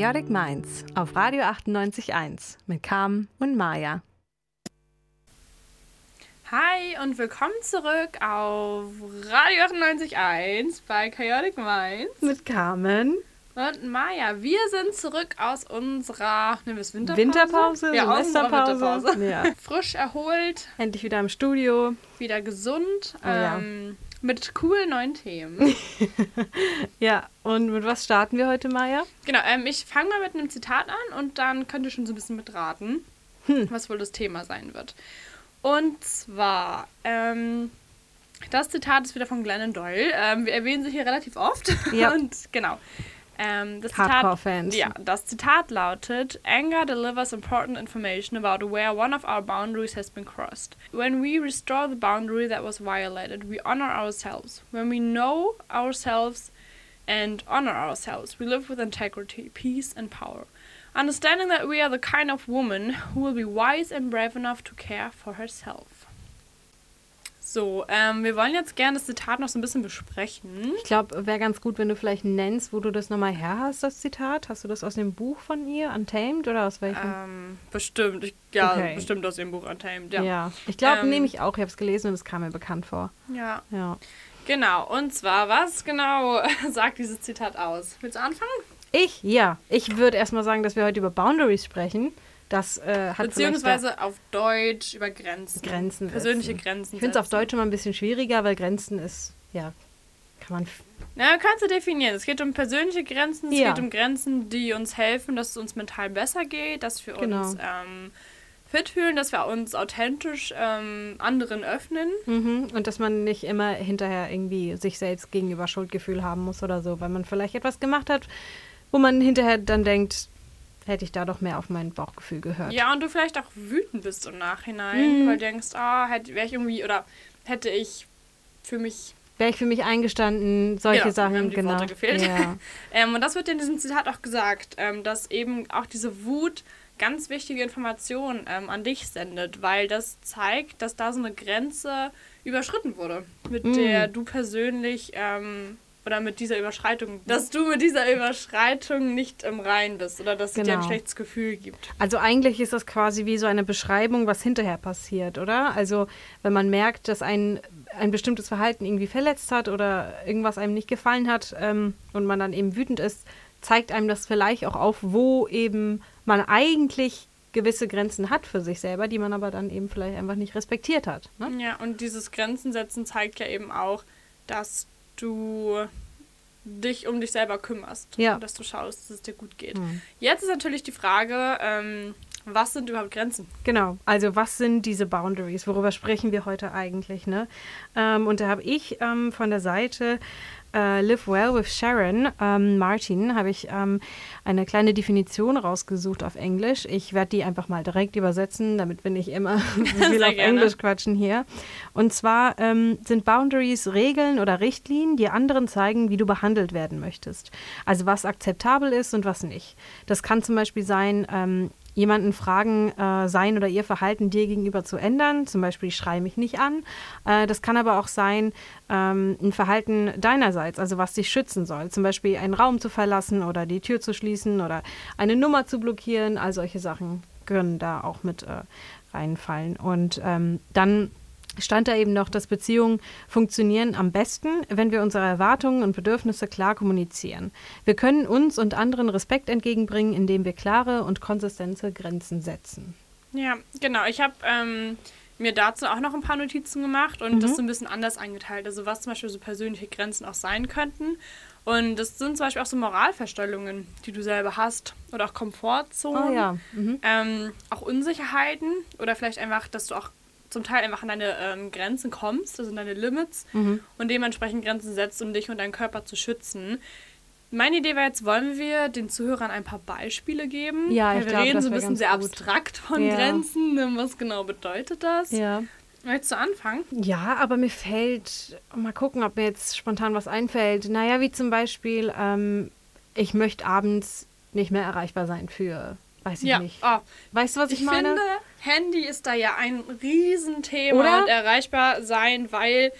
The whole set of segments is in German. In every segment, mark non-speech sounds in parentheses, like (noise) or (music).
Chaotic Minds auf Radio 98.1 mit Carmen und Maja. Hi und willkommen zurück auf Radio 98.1 bei Chaotic Minds mit Carmen und Maja. Wir sind zurück aus unserer ne, Winterpause. Winterpause, ja, Semesterpause. Winterpause. Ja. (laughs) Frisch erholt. Endlich wieder im Studio. Wieder gesund. Oh, ja. Mit coolen neuen Themen. (laughs) ja, und mit was starten wir heute, Maja? Genau, ähm, ich fange mal mit einem Zitat an und dann könnt ihr schon so ein bisschen mitraten, hm. was wohl das Thema sein wird. Und zwar, ähm, das Zitat ist wieder von Glennon Doyle. Ähm, wir erwähnen sie hier relativ oft. Ja. (laughs) und genau. Ähm, das Hardcore-Fans. Ja, das Zitat lautet: Anger delivers important information about where one of our boundaries has been crossed. When we restore the boundary that was violated, we honor ourselves. When we know ourselves and honor ourselves, we live with integrity, peace, and power. Understanding that we are the kind of woman who will be wise and brave enough to care for herself. So, ähm, wir wollen jetzt gerne das Zitat noch so ein bisschen besprechen. Ich glaube, wäre ganz gut, wenn du vielleicht nennst, wo du das nochmal her hast, das Zitat. Hast du das aus dem Buch von ihr, Untamed, oder aus welchem? Ähm, bestimmt. Ich, ja, Okay. bestimmt aus dem Buch Untamed, ja. Ja. Ich glaube, Ähm, nehme ich auch. Ich habe es gelesen und es kam mir bekannt vor. Ja, Ja. genau. Und zwar, was genau (laughs) sagt dieses Zitat aus? Willst du anfangen? Ich? Ja. Ich würde erstmal sagen, dass wir heute über Boundaries sprechen. Das äh, hat Beziehungsweise auf Deutsch über Grenzen. Grenzen Persönliche setzen. Grenzen. Ich finde es auf. Deutsch immer ein bisschen schwieriger, weil Grenzen ist, ja, kann man Na, kannst du definieren. Es geht um persönliche Grenzen, es Ja. geht um Grenzen, die uns helfen, dass es uns mental besser geht, dass wir Genau. uns ähm, fit fühlen, dass wir uns authentisch ähm, anderen öffnen. Mhm. Und dass man nicht immer hinterher irgendwie sich selbst gegenüber Schuldgefühl haben muss oder so, weil man vielleicht etwas gemacht hat, wo man hinterher dann denkt, hätte ich da doch mehr auf mein Bauchgefühl gehört. Ja, und du vielleicht auch wütend bist im Nachhinein, Mhm. weil du denkst, ah, hätte wäre ich irgendwie oder hätte ich für mich Wäre ich für mich eingestanden, solche Genau, Sachen, haben die genau. Worte gefehlt. Ja. (laughs) Ähm, und das wird in diesem Zitat auch gesagt, ähm, dass eben auch diese Wut ganz wichtige Informationen ähm, an dich sendet, weil das zeigt, dass da so eine Grenze überschritten wurde, mit Mm. der du persönlich ähm, oder mit dieser Überschreitung, dass du mit dieser Überschreitung nicht im Rein bist oder dass es dir ein Genau. schlechtes Gefühl gibt. Also eigentlich ist das quasi wie so eine Beschreibung, was hinterher passiert, oder? Also wenn man merkt, dass ein, ein bestimmtes Verhalten irgendwie verletzt hat oder irgendwas einem nicht gefallen hat ähm, und man dann eben wütend ist, zeigt einem das vielleicht auch auf, wo eben man eigentlich gewisse Grenzen hat für sich selber, die man aber dann eben vielleicht einfach nicht respektiert hat. Ne? Ja, und dieses Grenzen setzen zeigt ja eben auch, dass du dich um dich selber kümmerst. Ja. Und dass du schaust, dass es dir gut geht. Hm. Jetzt ist natürlich die Frage, ähm, was sind überhaupt Grenzen? Genau, also was sind diese Boundaries? Worüber sprechen wir heute eigentlich? Ne? Ähm, und da habe ich ähm, von der Seite äh, Live Well with Sharon ähm, Martin habe ich ähm, eine kleine Definition rausgesucht auf Englisch. Ich werde die einfach mal direkt übersetzen, damit wir nicht immer (laughs) (laughs) viel auf gerne. Englisch quatschen hier. Und zwar ähm, sind Boundaries Regeln oder Richtlinien, die anderen zeigen, wie du behandelt werden möchtest. Also was akzeptabel ist und was nicht. Das kann zum Beispiel sein, ähm, jemanden fragen, äh, sein oder ihr Verhalten dir gegenüber zu ändern. Zum Beispiel, ich schreie mich nicht an. Äh, das kann aber auch sein, ähm, ein Verhalten deinerseits, also was dich schützen soll. Zum Beispiel einen Raum zu verlassen oder die Tür zu schließen oder eine Nummer zu blockieren. All solche Sachen können da auch mit äh, reinfallen. Und ähm, dann stand da eben noch, dass Beziehungen funktionieren am besten, wenn wir unsere Erwartungen und Bedürfnisse klar kommunizieren. Wir können uns und anderen Respekt entgegenbringen, indem wir klare und konsistente Grenzen setzen. Ja, genau. Ich habe ähm, mir dazu auch noch ein paar Notizen gemacht und Mhm. das so ein bisschen anders eingeteilt. Also was zum Beispiel so persönliche Grenzen auch sein könnten. Und das sind zum Beispiel auch so Moralverstellungen, die du selber hast. Oder auch Komfortzonen. Oh ja. Mhm. ähm, auch Unsicherheiten oder vielleicht einfach, dass du auch zum Teil einfach an deine ähm, Grenzen kommst, also an deine Limits Mhm. und dementsprechend Grenzen setzt, um dich und deinen Körper zu schützen. Meine Idee war jetzt, wollen wir den Zuhörern ein paar Beispiele geben? Ja, Weil ich wir glaub, reden so ein bisschen sehr gut. abstrakt von Ja. Grenzen. ne, Was genau bedeutet das? Ja. Möchtest du anfangen? Ja, aber mir fällt, mal gucken, ob mir jetzt spontan was einfällt. Naja, wie zum Beispiel, ähm, ich möchte abends nicht mehr erreichbar sein für, weiß ich ja. nicht. Oh, Weißt du, was ich, ich meine? finde, Handy ist da ja ein Riesenthema Oder? und erreichbar sein, weil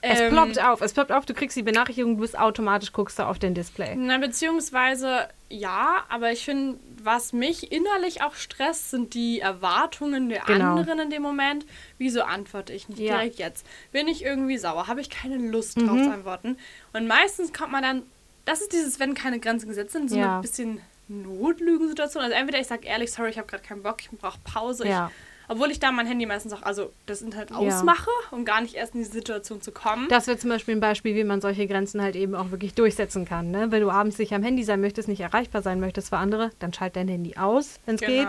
Es Ähm, ploppt auf, es ploppt auf, du kriegst die Benachrichtigung, du bist automatisch, guckst du auf den Display. Na, beziehungsweise ja, aber ich finde, was mich innerlich auch stresst, sind die Erwartungen der Genau. anderen in dem Moment. Wieso antworte ich nicht Ja. direkt jetzt? Bin ich irgendwie sauer? Habe ich keine Lust drauf Mhm. zu antworten? Und meistens kommt man dann, das ist dieses, wenn keine Grenzen gesetzt sind, so Ja. eine bisschen Notlügensituation. Also entweder ich sage ehrlich, sorry, ich habe gerade keinen Bock, ich brauche Pause. Ja. Ich, obwohl ich da mein Handy meistens auch, also das Internet Ja. ausmache, um gar nicht erst in diese Situation zu kommen. Das wäre zum Beispiel ein Beispiel, wie man solche Grenzen halt eben auch wirklich durchsetzen kann. Ne? Wenn du abends nicht am Handy sein möchtest, nicht erreichbar sein möchtest für andere, dann schalt dein Handy aus, wenn es geht.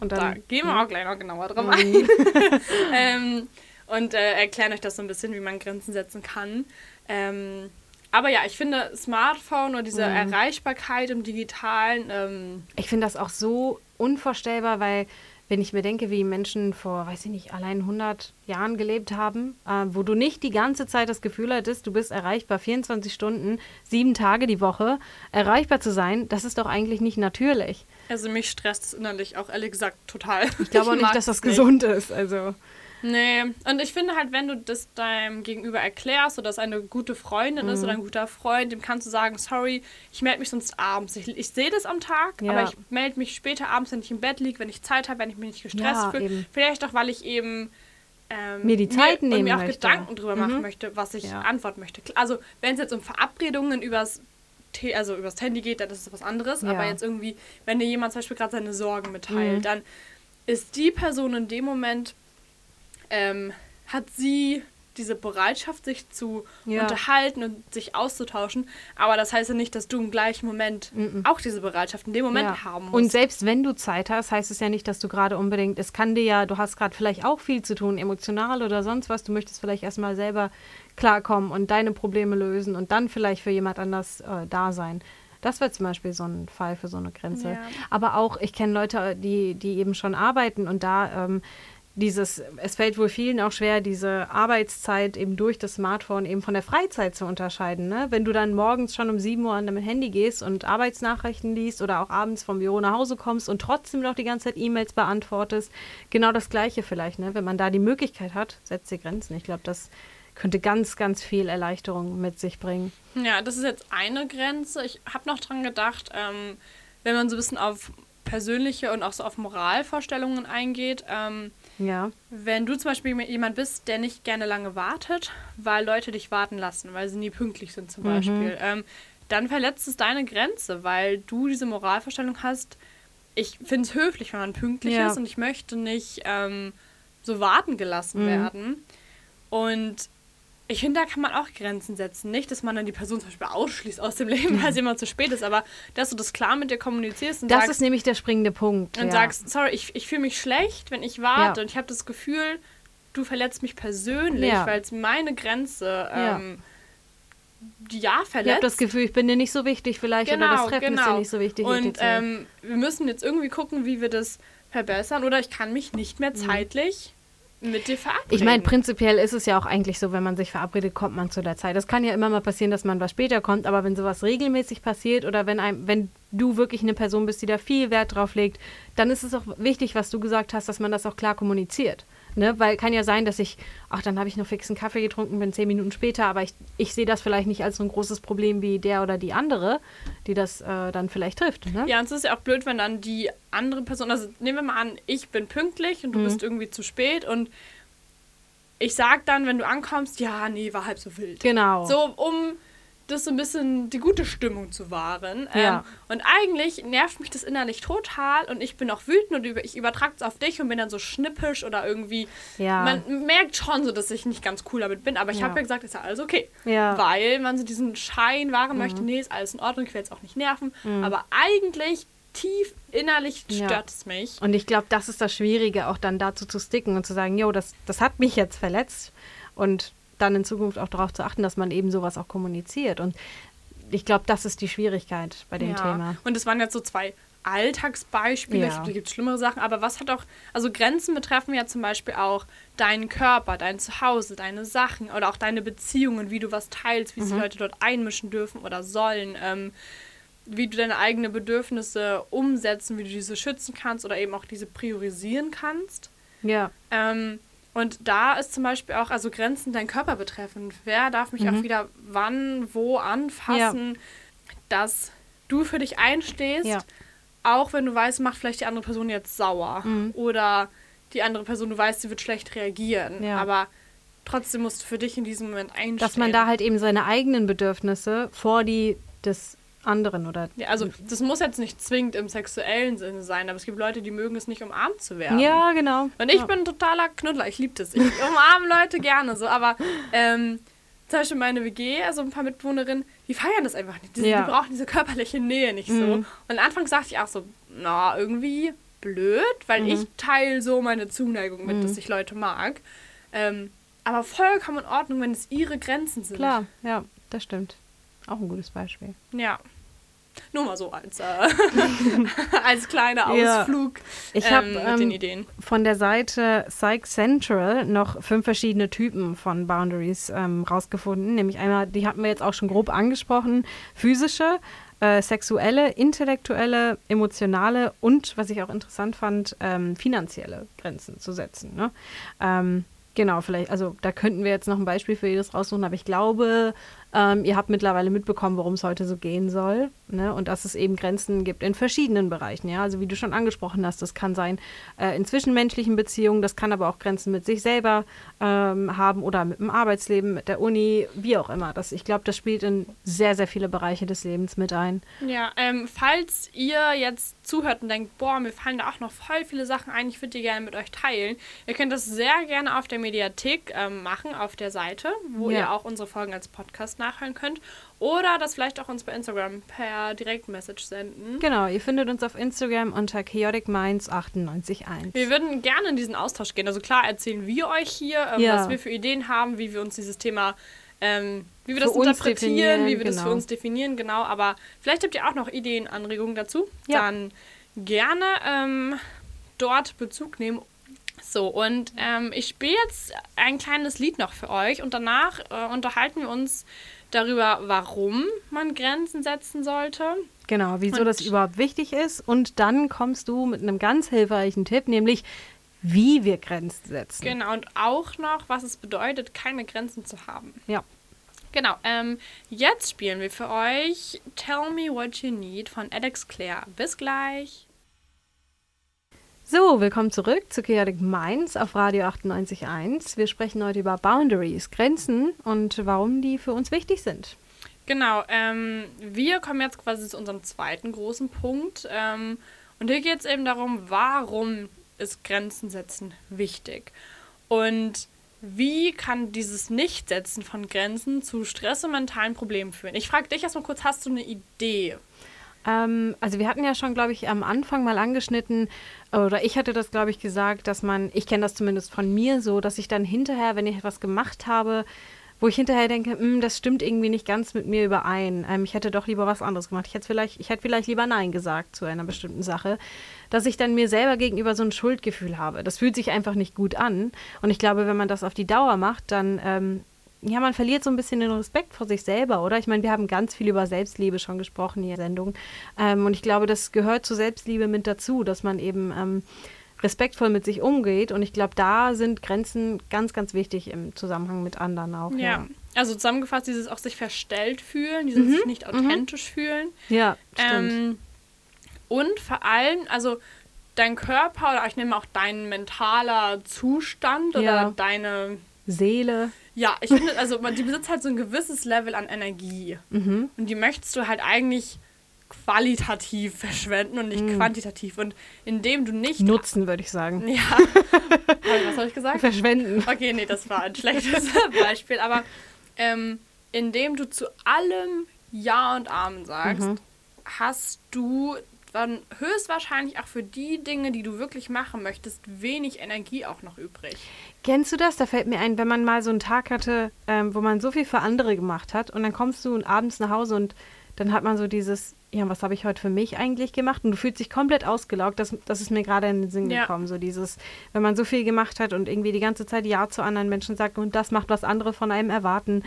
Und da dann, gehen wir auch gleich noch genauer drauf Mhm. ein. (laughs) (laughs) ähm, und äh, erklären euch das so ein bisschen, wie man Grenzen setzen kann. Ähm, aber ja, ich finde Smartphone oder diese Mhm. Erreichbarkeit im Digitalen, ähm, Ich finde das auch so unvorstellbar, weil wenn ich mir denke, wie Menschen vor, weiß ich nicht, allein 100 Jahren gelebt haben, äh, wo du nicht die ganze Zeit das Gefühl hattest, du bist erreichbar 24 Stunden, sieben Tage die Woche, erreichbar zu sein, das ist doch eigentlich nicht natürlich. also mich stresst es innerlich auch ehrlich gesagt total. Ich glaube auch nicht, dass das nicht. gesund ist. Also Nee, und ich finde halt, wenn du das deinem Gegenüber erklärst oder es eine gute Freundin Mhm. ist oder ein guter Freund, dem kannst du sagen, sorry, ich melde mich sonst abends. Ich, ich sehe das am Tag, Ja. aber ich melde mich später abends, wenn ich im Bett liege, wenn ich Zeit habe, wenn ich mich nicht gestresst Ja, fühle. eben. Vielleicht auch, weil ich eben ähm, Mir die Zeit und nehmen mir auch möchte. Gedanken drüber machen Mhm. möchte, was ich Ja. antworten möchte. Also, wenn es jetzt um Verabredungen übers also übers Handy geht, dann ist das was anderes. Aber jetzt irgendwie, wenn dir jemand zum Beispiel gerade seine Sorgen mitteilt, Mhm. dann ist die Person in dem Moment, ähm, hat sie diese Bereitschaft, sich zu Ja. unterhalten und sich auszutauschen. Aber das heißt ja nicht, dass du im gleichen Moment Mhm. auch diese Bereitschaft in dem Moment Ja. haben musst. Und selbst wenn du Zeit hast, heißt es ja nicht, dass du gerade unbedingt, es kann dir ja, du hast gerade vielleicht auch viel zu tun, emotional oder sonst was, du möchtest vielleicht erstmal selber klarkommen und deine Probleme lösen und dann vielleicht für jemand anders äh, da sein. Das wäre zum Beispiel so ein Fall für so eine Grenze. Ja. Aber auch, ich kenne Leute, die, die eben schon arbeiten und da ähm, dieses, es fällt wohl vielen auch schwer, diese Arbeitszeit eben durch das Smartphone eben von der Freizeit zu unterscheiden. Ne? Wenn du dann morgens schon um 7 Uhr an deinem Handy gehst und Arbeitsnachrichten liest oder auch abends vom Büro nach Hause kommst und trotzdem noch die ganze Zeit E-Mails beantwortest, genau das Gleiche vielleicht. Ne? Wenn man da die Möglichkeit hat, setzt die Grenzen. Ich glaube, das könnte ganz, ganz viel Erleichterung mit sich bringen. Ja, das ist jetzt eine Grenze. Ich habe noch dran gedacht, ähm, wenn man so ein bisschen auf persönliche und auch so auf Moralvorstellungen eingeht. Ähm, Ja, wenn du zum Beispiel jemand bist, der nicht gerne lange wartet, weil Leute dich warten lassen, weil sie nie pünktlich sind zum Beispiel, ähm, dann verletzt es deine Grenze, weil du diese Moralvorstellung hast. Ich finde es höflich, wenn man pünktlich Ja. ist und ich möchte nicht ähm, so warten gelassen Mhm. werden. Und ich finde, da kann man auch Grenzen setzen. Nicht, dass man dann die Person zum Beispiel ausschließt aus dem Leben, (laughs) weil sie immer zu spät ist, aber dass du das klar mit dir kommunizierst und das sagst, ist nämlich der springende Punkt. und ja. sagst, sorry, ich, ich fühle mich schlecht, wenn ich warte Ja. und ich habe das Gefühl, du verletzt mich persönlich, Ja. weil es meine Grenze Ja. ähm, ja Ich verletzt. habe das Gefühl, ich bin dir nicht so wichtig vielleicht oder das Treffen ist dir nicht so wichtig. Und ähm, wir müssen jetzt irgendwie gucken, wie wir das verbessern oder ich kann mich nicht mehr zeitlich mit dir verabreden. Ich meine, prinzipiell ist es ja auch eigentlich so, wenn man sich verabredet, kommt man zu der Zeit. Es kann ja immer mal passieren, dass man was später kommt, aber wenn sowas regelmäßig passiert oder wenn einem, wenn du wirklich eine Person bist, die da viel Wert drauf legt, dann ist es auch wichtig, was du gesagt hast, dass man das auch klar kommuniziert. Ne? Weil kann ja sein, dass ich, ach, dann habe ich noch fix einen Kaffee getrunken, bin zehn Minuten später, aber ich, ich sehe das vielleicht nicht als so ein großes Problem wie der oder die andere, die das äh, dann vielleicht trifft. Ne? Ja, und es ist ja auch blöd, wenn dann die andere Person, also nehmen wir mal an, ich bin pünktlich und du Mhm. bist irgendwie zu spät und ich sag dann, wenn du ankommst, ja, nee, war halb so wild. Genau. So, um das so ein bisschen die gute Stimmung zu wahren. Ja. Ähm, und eigentlich nervt mich das innerlich total und ich bin auch wütend und über, ich übertrage es auf dich und bin dann so schnippisch oder irgendwie. Ja. Man merkt schon so, dass ich nicht ganz cool damit bin, aber ich Ja. habe ja gesagt, ist ja alles okay. Ja. Weil man so diesen Schein wahren möchte, nee, ist alles in Ordnung, ich will jetzt auch nicht nerven. Aber eigentlich tief innerlich Ja. stört es mich. Und ich glaube, das ist das Schwierige, auch dann dazu zu sticken und zu sagen, jo, das, das hat mich jetzt verletzt. Und dann in Zukunft auch darauf zu achten, dass man eben sowas auch kommuniziert. Und ich glaube, das ist die Schwierigkeit bei dem Ja. Thema. Und es waren jetzt so zwei Alltagsbeispiele. Ja. Ich glaube, da gibt es schlimmere Sachen. Aber was hat auch, also Grenzen betreffen ja zum Beispiel auch deinen Körper, dein Zuhause, deine Sachen oder auch deine Beziehungen, wie du was teilst, wie Mhm. sich Leute dort einmischen dürfen oder sollen. Ähm, wie du deine eigenen Bedürfnisse umsetzen, wie du diese schützen kannst oder eben auch diese priorisieren kannst. Ja. Ähm, Und da ist zum Beispiel auch, also Grenzen dein Körper betreffend. Wer darf mich Mhm. auch wieder wann, wo anfassen, dass du für dich einstehst, Ja. auch wenn du weißt, macht vielleicht die andere Person jetzt sauer. Mhm. Oder die andere Person, du weißt, sie wird schlecht reagieren. Ja. Aber trotzdem musst du für dich in diesem Moment einstehen. Dass man da halt eben seine eigenen Bedürfnisse vor die des anderen oder. Ja, also das muss jetzt nicht zwingend im sexuellen Sinne sein, aber es gibt Leute, die mögen es nicht, umarmt zu werden. Ja, genau. Und ich ja. bin ein totaler Knuddler, ich liebe das. Ich (laughs) umarme Leute gerne so, aber ähm, zum Beispiel meine WG, also ein paar Mitbewohnerinnen, die feiern das einfach nicht. Die, Ja. die brauchen diese körperliche Nähe nicht so. Mhm. Und anfangs sagte ich auch so, na, irgendwie blöd, weil Mhm. ich teile so meine Zuneigung mit, Mhm. dass ich Leute mag. Ähm, aber vollkommen in Ordnung, wenn es ihre Grenzen sind. Klar, ja, das stimmt. Auch ein gutes Beispiel. Ja. Nur mal so als, äh, (laughs) als kleiner Ja. Ausflug Ich ähm, habe mit den ähm, Ideen. von der Seite Psych Central noch fünf verschiedene Typen von Boundaries ähm, rausgefunden. Nämlich einmal, die hatten wir jetzt auch schon grob angesprochen, physische, äh, sexuelle, intellektuelle, emotionale und, was ich auch interessant fand, ähm, finanzielle Grenzen zu setzen. Ne? Ähm, genau, vielleicht, also da könnten wir jetzt noch ein Beispiel für jedes raussuchen, aber ich glaube, ähm, ihr habt mittlerweile mitbekommen, worum es heute so gehen soll. Ne? Und dass es eben Grenzen gibt in verschiedenen Bereichen. Ja? Also wie du schon angesprochen hast, das kann sein äh, in zwischenmenschlichen Beziehungen, das kann aber auch Grenzen mit sich selber ähm, haben oder mit dem Arbeitsleben, mit der Uni, wie auch immer. Das, ich glaube, das spielt in sehr, sehr viele Bereiche des Lebens mit ein. Ja, ähm, falls ihr jetzt zuhört und denkt, boah, mir fallen da auch noch voll viele Sachen ein, ich würde die gerne mit euch teilen. Ihr könnt das sehr gerne auf der Mediathek ähm, machen, auf der Seite, wo Ja. ihr auch unsere Folgen als Podcast nachhören könnt. Oder das vielleicht auch uns bei Instagram per Direktmessage senden. Genau, ihr findet uns auf Instagram unter chaoticminds981. Wir würden gerne in diesen Austausch gehen. Also klar erzählen wir euch hier, ähm, Ja. was wir für Ideen haben, wie wir uns dieses Thema, ähm, wie wir Für das interpretieren, wie wir das für genau. uns definieren, genau. Aber vielleicht habt ihr auch noch Ideen, Anregungen dazu. Ja. Dann gerne ähm, dort Bezug nehmen. So, und ähm, ich spiele jetzt ein kleines Lied noch für euch und danach äh, unterhalten wir uns darüber, warum man Grenzen setzen sollte. Genau, wieso Und- das überhaupt wichtig ist. Und dann kommst du mit einem ganz hilfreichen Tipp, nämlich wie wir Grenzen setzen. Genau, und auch noch, was es bedeutet, keine Grenzen zu haben. Ja. Genau, ähm, jetzt spielen wir für euch Tell Me What You Need von Alex Clare. Bis gleich. So, willkommen zurück zu Chaotic Minds auf Radio 98.1. Wir sprechen heute über Boundaries, Grenzen und warum die für uns wichtig sind. Genau, ähm, wir kommen jetzt quasi zu unserem zweiten großen Punkt. Ähm, und hier geht es eben darum, warum ist Grenzen setzen wichtig? Und wie kann dieses Nichtsetzen von Grenzen zu Stress und mentalen Problemen führen? Ich frage dich erstmal kurz, hast du eine Idee? Ähm, also wir hatten ja schon, glaube ich, am Anfang mal angeschnitten, oder ich hatte das, glaube ich, gesagt, dass man, ich kenne das zumindest von mir so, dass ich dann hinterher, wenn ich etwas gemacht habe, wo ich hinterher denke, "Hm, das stimmt irgendwie nicht ganz mit mir überein. Ähm, ich hätte doch lieber was anderes gemacht. Ich hätte vielleicht, ich hätte vielleicht lieber Nein gesagt zu einer bestimmten Sache, dass ich dann mir selber gegenüber so ein Schuldgefühl habe. Das fühlt sich einfach nicht gut an. Und ich glaube, wenn man das auf die Dauer macht, dann ähm, ja, man verliert so ein bisschen den Respekt vor sich selber, oder? Ich meine, wir haben ganz viel über Selbstliebe schon gesprochen in der Sendung. Ähm, und ich glaube, das gehört zur Selbstliebe mit dazu, dass man eben ähm, respektvoll mit sich umgeht. Und ich glaube, da sind Grenzen ganz, ganz wichtig im Zusammenhang mit anderen auch. Ja. Also zusammengefasst, dieses auch sich verstellt fühlen, dieses sich nicht authentisch fühlen. Ja, stimmt. Ähm, und vor allem, also dein Körper oder ich nehme auch dein mentaler Zustand oder Ja. deine. Seele. Ja, ich finde, also man- die besitzt halt so ein gewisses Level an Energie. Mhm. Und die möchtest du halt eigentlich qualitativ verschwenden und nicht quantitativ. Und indem du nicht. Nutzen, würde ich sagen. Ja. (laughs) Was habe ich gesagt? Verschwenden. Okay, nee, das war ein schlechtes (laughs) Beispiel. Aber ähm, indem du zu allem Ja und Amen sagst, Mhm. hast du dann höchstwahrscheinlich auch für die Dinge, die du wirklich machen möchtest, wenig Energie auch noch übrig. Kennst du das? Da fällt mir ein, wenn man mal so einen Tag hatte, ähm, wo man so viel für andere gemacht hat und dann kommst du abends nach Hause und dann hat man so dieses, ja, was habe ich heute für mich eigentlich gemacht? Und du fühlst dich komplett ausgelaugt. Das, das ist mir gerade in den Sinn Ja. gekommen. So dieses, wenn man so viel gemacht hat und irgendwie die ganze Zeit Ja zu anderen Menschen sagt und das macht, was andere von einem erwarten.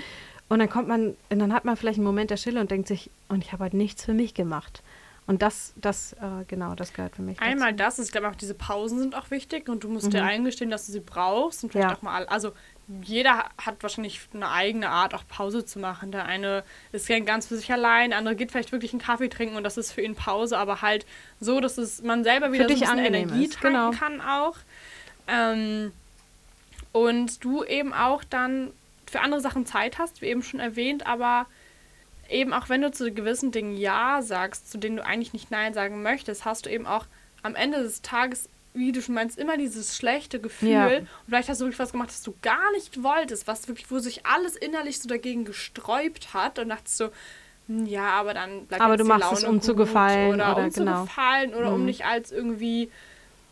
Und dann kommt man, und dann hat man vielleicht einen Moment der Stille und denkt sich, und ich habe halt nichts für mich gemacht. Und das, das, äh, genau, das gehört für mich. Einmal dazu. das, ich glaube auch diese Pausen sind auch wichtig und du musst dir eingestehen, dass du sie brauchst und vielleicht Mhm. Ja. auch mal, also jeder hat wahrscheinlich eine eigene Art, auch Pause zu machen. Der eine ist gern ganz für sich allein, der andere geht vielleicht wirklich einen Kaffee trinken und das ist für ihn Pause, aber halt so, dass es man selber wieder so ein Energie ist, tanken genau. kann auch. Ähm, und du eben auch dann für andere Sachen Zeit hast, wie eben schon erwähnt, aber eben auch wenn du zu gewissen Dingen Ja sagst, zu denen du eigentlich nicht Nein sagen möchtest, hast du eben auch am Ende des Tages, wie du schon meinst, immer dieses schlechte Gefühl. Ja. Und vielleicht hast du wirklich was gemacht, das du gar nicht wolltest, was wirklich, wo sich alles innerlich so dagegen gesträubt hat und dachtest so, hm, ja, aber dann bleibt Aber du machst es, Laune um zu gefallen oder, oder um genau. zu gefallen oder um Mhm. nicht als irgendwie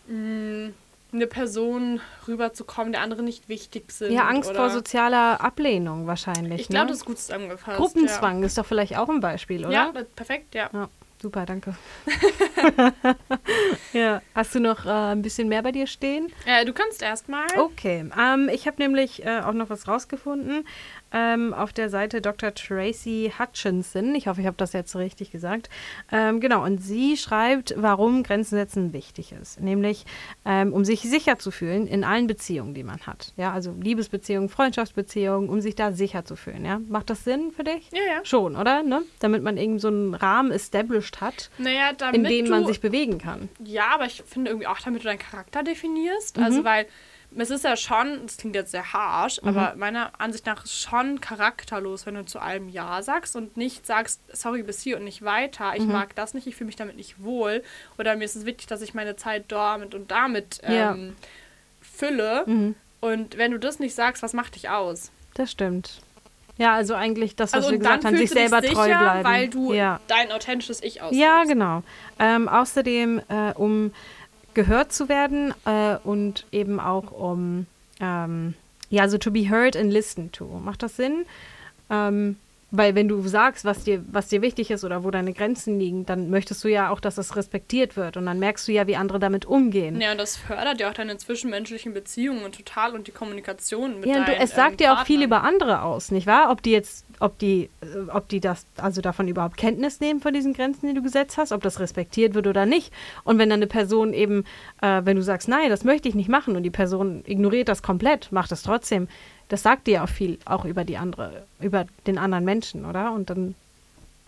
mh, eine Person rüberzukommen, der andere nicht wichtig sind. Ja, Angst vor sozialer Ablehnung wahrscheinlich. Ich glaube, ne? das ist gut zusammengefasst. Gruppenzwang ist doch vielleicht auch ein Beispiel, Ja, oder? ja perfekt, ja. Ja, super, danke. (laughs) (laughs) ja, hast du noch äh, ein bisschen mehr bei dir stehen? Äh, du kannst erstmal. Okay, ähm, ich habe nämlich äh, auch noch was rausgefunden ähm, auf der Seite Dr. Tracy Hutchinson. Ich hoffe, ich habe das jetzt richtig gesagt. Ähm, genau, und sie schreibt, warum Grenzen setzen wichtig ist. Nämlich, ähm, um sich sicher zu fühlen in allen Beziehungen, die man hat. Ja, also Liebesbeziehungen, Freundschaftsbeziehungen, um sich da sicher zu fühlen. Ja, macht das Sinn für dich? Ja, ja. Schon, oder? Ne? Damit man irgendwie so einen Rahmen established hat, Naja, in dem man sich bewegen kann. Ja, aber ich finde irgendwie auch, damit du deinen Charakter definierst. Mhm. Also, weil es ist ja schon, das klingt jetzt sehr harsch, Mhm. aber meiner Ansicht nach ist schon charakterlos, wenn du zu allem Ja sagst und nicht sagst, sorry, bis hier und nicht weiter. Mhm. Ich mag das nicht, ich fühle mich damit nicht wohl. Oder mir ist es wichtig, dass ich meine Zeit damit und damit Ja. ähm, fülle. Mhm. Und wenn du das nicht sagst, was macht dich aus? Das stimmt. Ja, also eigentlich das, was Also wir gesagt haben, sich selber treu sicher, bleiben. weil du ja. dein authentisches Ich auslebst. Ja, genau. Ähm, außerdem, äh, um gehört zu werden äh, und eben auch um, ähm, ja, so to be heard and listened to. Macht das Sinn? Ähm, weil wenn du sagst, was dir, was dir wichtig ist oder wo deine Grenzen liegen, dann möchtest du ja auch, dass das respektiert wird. Und dann merkst du ja, wie andere damit umgehen. Ja, und das fördert ja auch deine zwischenmenschlichen Beziehungen total und die Kommunikation mit Ja, und deinen du, es sagt ähm, ja auch viel Partnern. über andere aus, nicht wahr? Ob die jetzt, ob die, äh, ob die das, also davon überhaupt Kenntnis nehmen von diesen Grenzen, die du gesetzt hast, ob das respektiert wird oder nicht. Und wenn dann eine Person eben, äh, wenn du sagst, nein, das möchte ich nicht machen und die Person ignoriert das komplett, macht es trotzdem, das sagt dir ja auch viel, auch über die andere, über den anderen Menschen, oder? Und dann,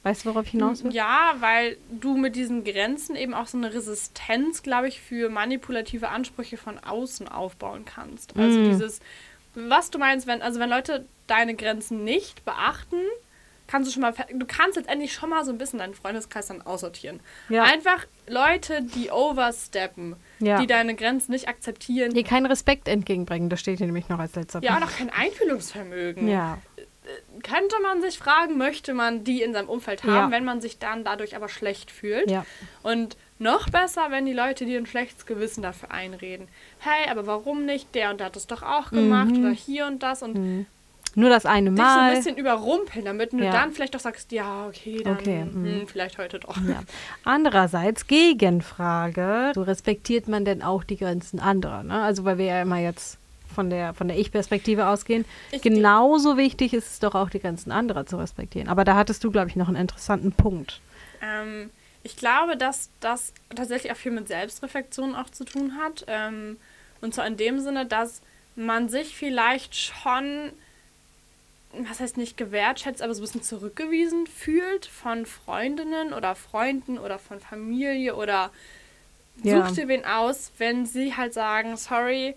weißt du, worauf ich hinaus will? Ja, weil du mit diesen Grenzen eben auch so eine Resistenz, glaube ich, für manipulative Ansprüche von außen aufbauen kannst. Also Mm. dieses, was du meinst, wenn, also wenn Leute deine Grenzen nicht beachten, kannst du schon mal, du kannst letztendlich schon mal so ein bisschen deinen Freundeskreis dann aussortieren. Ja. Einfach Leute, die oversteppen, Ja. die deine Grenzen nicht akzeptieren, Die keinen Respekt entgegenbringen, das steht hier nämlich noch als letzter ja, Punkt. auch noch kein Einfühlungsvermögen. Ja, könnte man sich fragen, möchte man die in seinem Umfeld haben, Ja. wenn man sich dann dadurch aber schlecht fühlt. ja. Und noch besser, wenn die Leute dir ein schlechtes Gewissen dafür einreden. Hey, aber warum nicht? Der und der hat das doch auch gemacht Mhm. oder hier und das und Nur das eine dich so ein Mal. bisschen überrumpeln, damit du Ja. dann vielleicht doch sagst, ja, okay, dann Okay, mhm. hm, vielleicht heute doch. Ja. Andererseits, Gegenfrage, so respektiert man denn auch die Grenzen anderer? Ne? Also weil wir ja immer jetzt von der, von der Ich-Perspektive ausgehen. Ich- Genauso wichtig ist es doch auch, die Grenzen anderer zu respektieren. Aber da hattest du, glaube ich, noch einen interessanten Punkt. Ähm, ich glaube, dass das tatsächlich auch viel mit Selbstreflexion auch zu tun hat. Ähm, und zwar in dem Sinne, dass man sich vielleicht schon, was heißt nicht gewertschätzt, aber so ein bisschen zurückgewiesen fühlt von Freundinnen oder Freunden oder von Familie oder such dir wen aus, wenn sie halt sagen, sorry,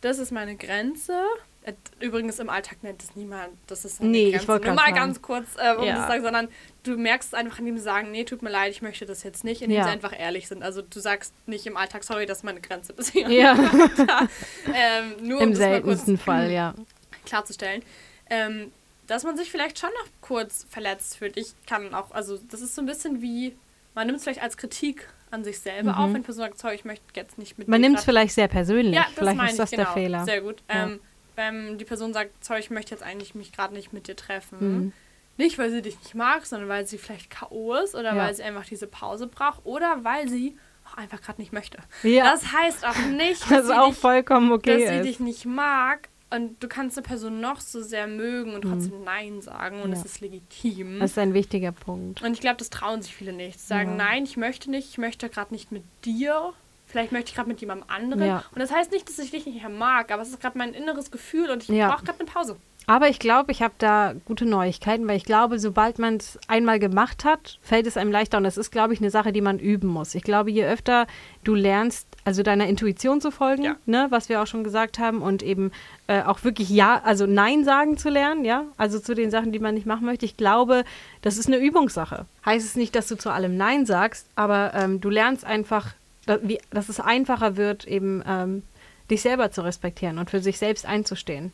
das ist meine Grenze. Äh, Übrigens im Alltag nennt es niemand, das ist eine Nee, ich Grenze. wollte Nur mal sagen. ganz kurz, äh, um Ja. das zu sagen, sondern du merkst es einfach, indem sie sagen, nee, tut mir leid, ich möchte das jetzt nicht, indem Ja. sie einfach ehrlich sind. Also du sagst nicht im Alltag, sorry, das ist meine Grenze bis hier. Ja, (laughs) ähm, nur um im kurz seltensten Fall, ja. (clears throat) klarzustellen. Ähm, dass man sich vielleicht schon noch kurz verletzt fühlt. Ich kann auch, also das ist so ein bisschen wie, man nimmt es vielleicht als Kritik an sich selber auf, wenn Person sagt, sorry, ich möchte jetzt nicht mit Mhm. Man nimmt es vielleicht sehr persönlich. ja, das vielleicht meine ist das ich, genau. der Fehler. Sehr gut. Ja. Ähm, wenn die Person sagt, sorry, ich möchte jetzt eigentlich mich gerade nicht mit dir treffen. Mhm. Nicht, weil sie dich nicht mag, sondern weil sie vielleicht K.O. ist oder Ja. weil sie einfach diese Pause braucht oder weil sie auch einfach gerade nicht möchte. Ja. Das heißt auch nicht, (laughs) dass, Das sie, auch dich, vollkommen dass okay sie dich nicht mag, Und du kannst eine Person noch so sehr mögen und trotzdem Nein sagen und Mhm. Ja. es ist legitim. Das ist ein wichtiger Punkt. Und ich glaube, das trauen sich viele nicht. Zu sagen, Ja. nein, ich möchte nicht, ich möchte gerade nicht mit dir. Vielleicht möchte ich gerade mit jemandem anderen. Ja. Und das heißt nicht, dass ich dich nicht mehr mag, aber es ist gerade mein inneres Gefühl und ich Ja. brauche gerade eine Pause. Aber ich glaube, ich habe da gute Neuigkeiten, weil ich glaube, sobald man es einmal gemacht hat, fällt es einem leichter. Und das ist, glaube ich, eine Sache, die man üben muss. Ich glaube, je öfter du lernst, also deiner Intuition zu folgen, Ja. ne, was wir auch schon gesagt haben, und eben äh, auch wirklich Ja, also Nein sagen zu lernen, ja, also zu den Sachen, die man nicht machen möchte. Ich glaube, das ist eine Übungssache. Heißt es nicht, dass du zu allem Nein sagst, aber ähm, du lernst einfach, da- wie, dass es einfacher wird, eben ähm, dich selber zu respektieren und für sich selbst einzustehen.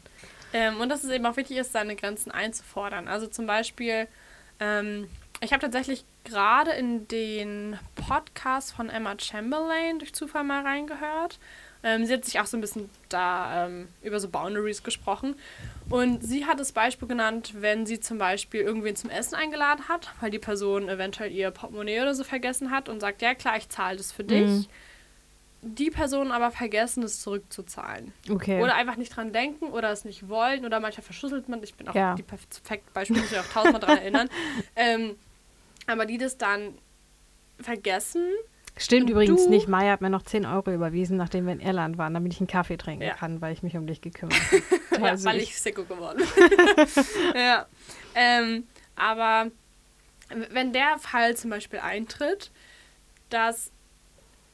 Ähm, und dass es eben auch wichtig ist, seine Grenzen einzufordern. Also zum Beispiel, ähm, ich habe tatsächlich gerade in den Podcast von Emma Chamberlain durch Zufall mal reingehört. Ähm, sie hat sich auch so ein bisschen da ähm, über so Boundaries gesprochen. Und sie hat das Beispiel genannt, wenn sie zum Beispiel irgendwen zum Essen eingeladen hat, weil die Person eventuell ihr Portemonnaie oder so vergessen hat und sagt, ja klar, ich zahle das für dich. Mhm. Die Person aber vergessen, es zurückzuzahlen. Okay. Oder einfach nicht dran denken oder es nicht wollen oder manchmal verschüsselt man. Ich bin auch Ja. die perfekte Beispiel, muss ich auch tausendmal dran (laughs) erinnern. Ähm, aber die das dann vergessen. Stimmt übrigens du- nicht. Maya hat mir noch 10 Euro überwiesen, nachdem wir in Irland waren, damit ich einen Kaffee trinken Ja. kann, weil ich mich um dich gekümmert (laughs) habe. Ja, weil ich sicko geworden bin. (laughs) ja. Ähm, aber wenn der Fall zum Beispiel eintritt, dass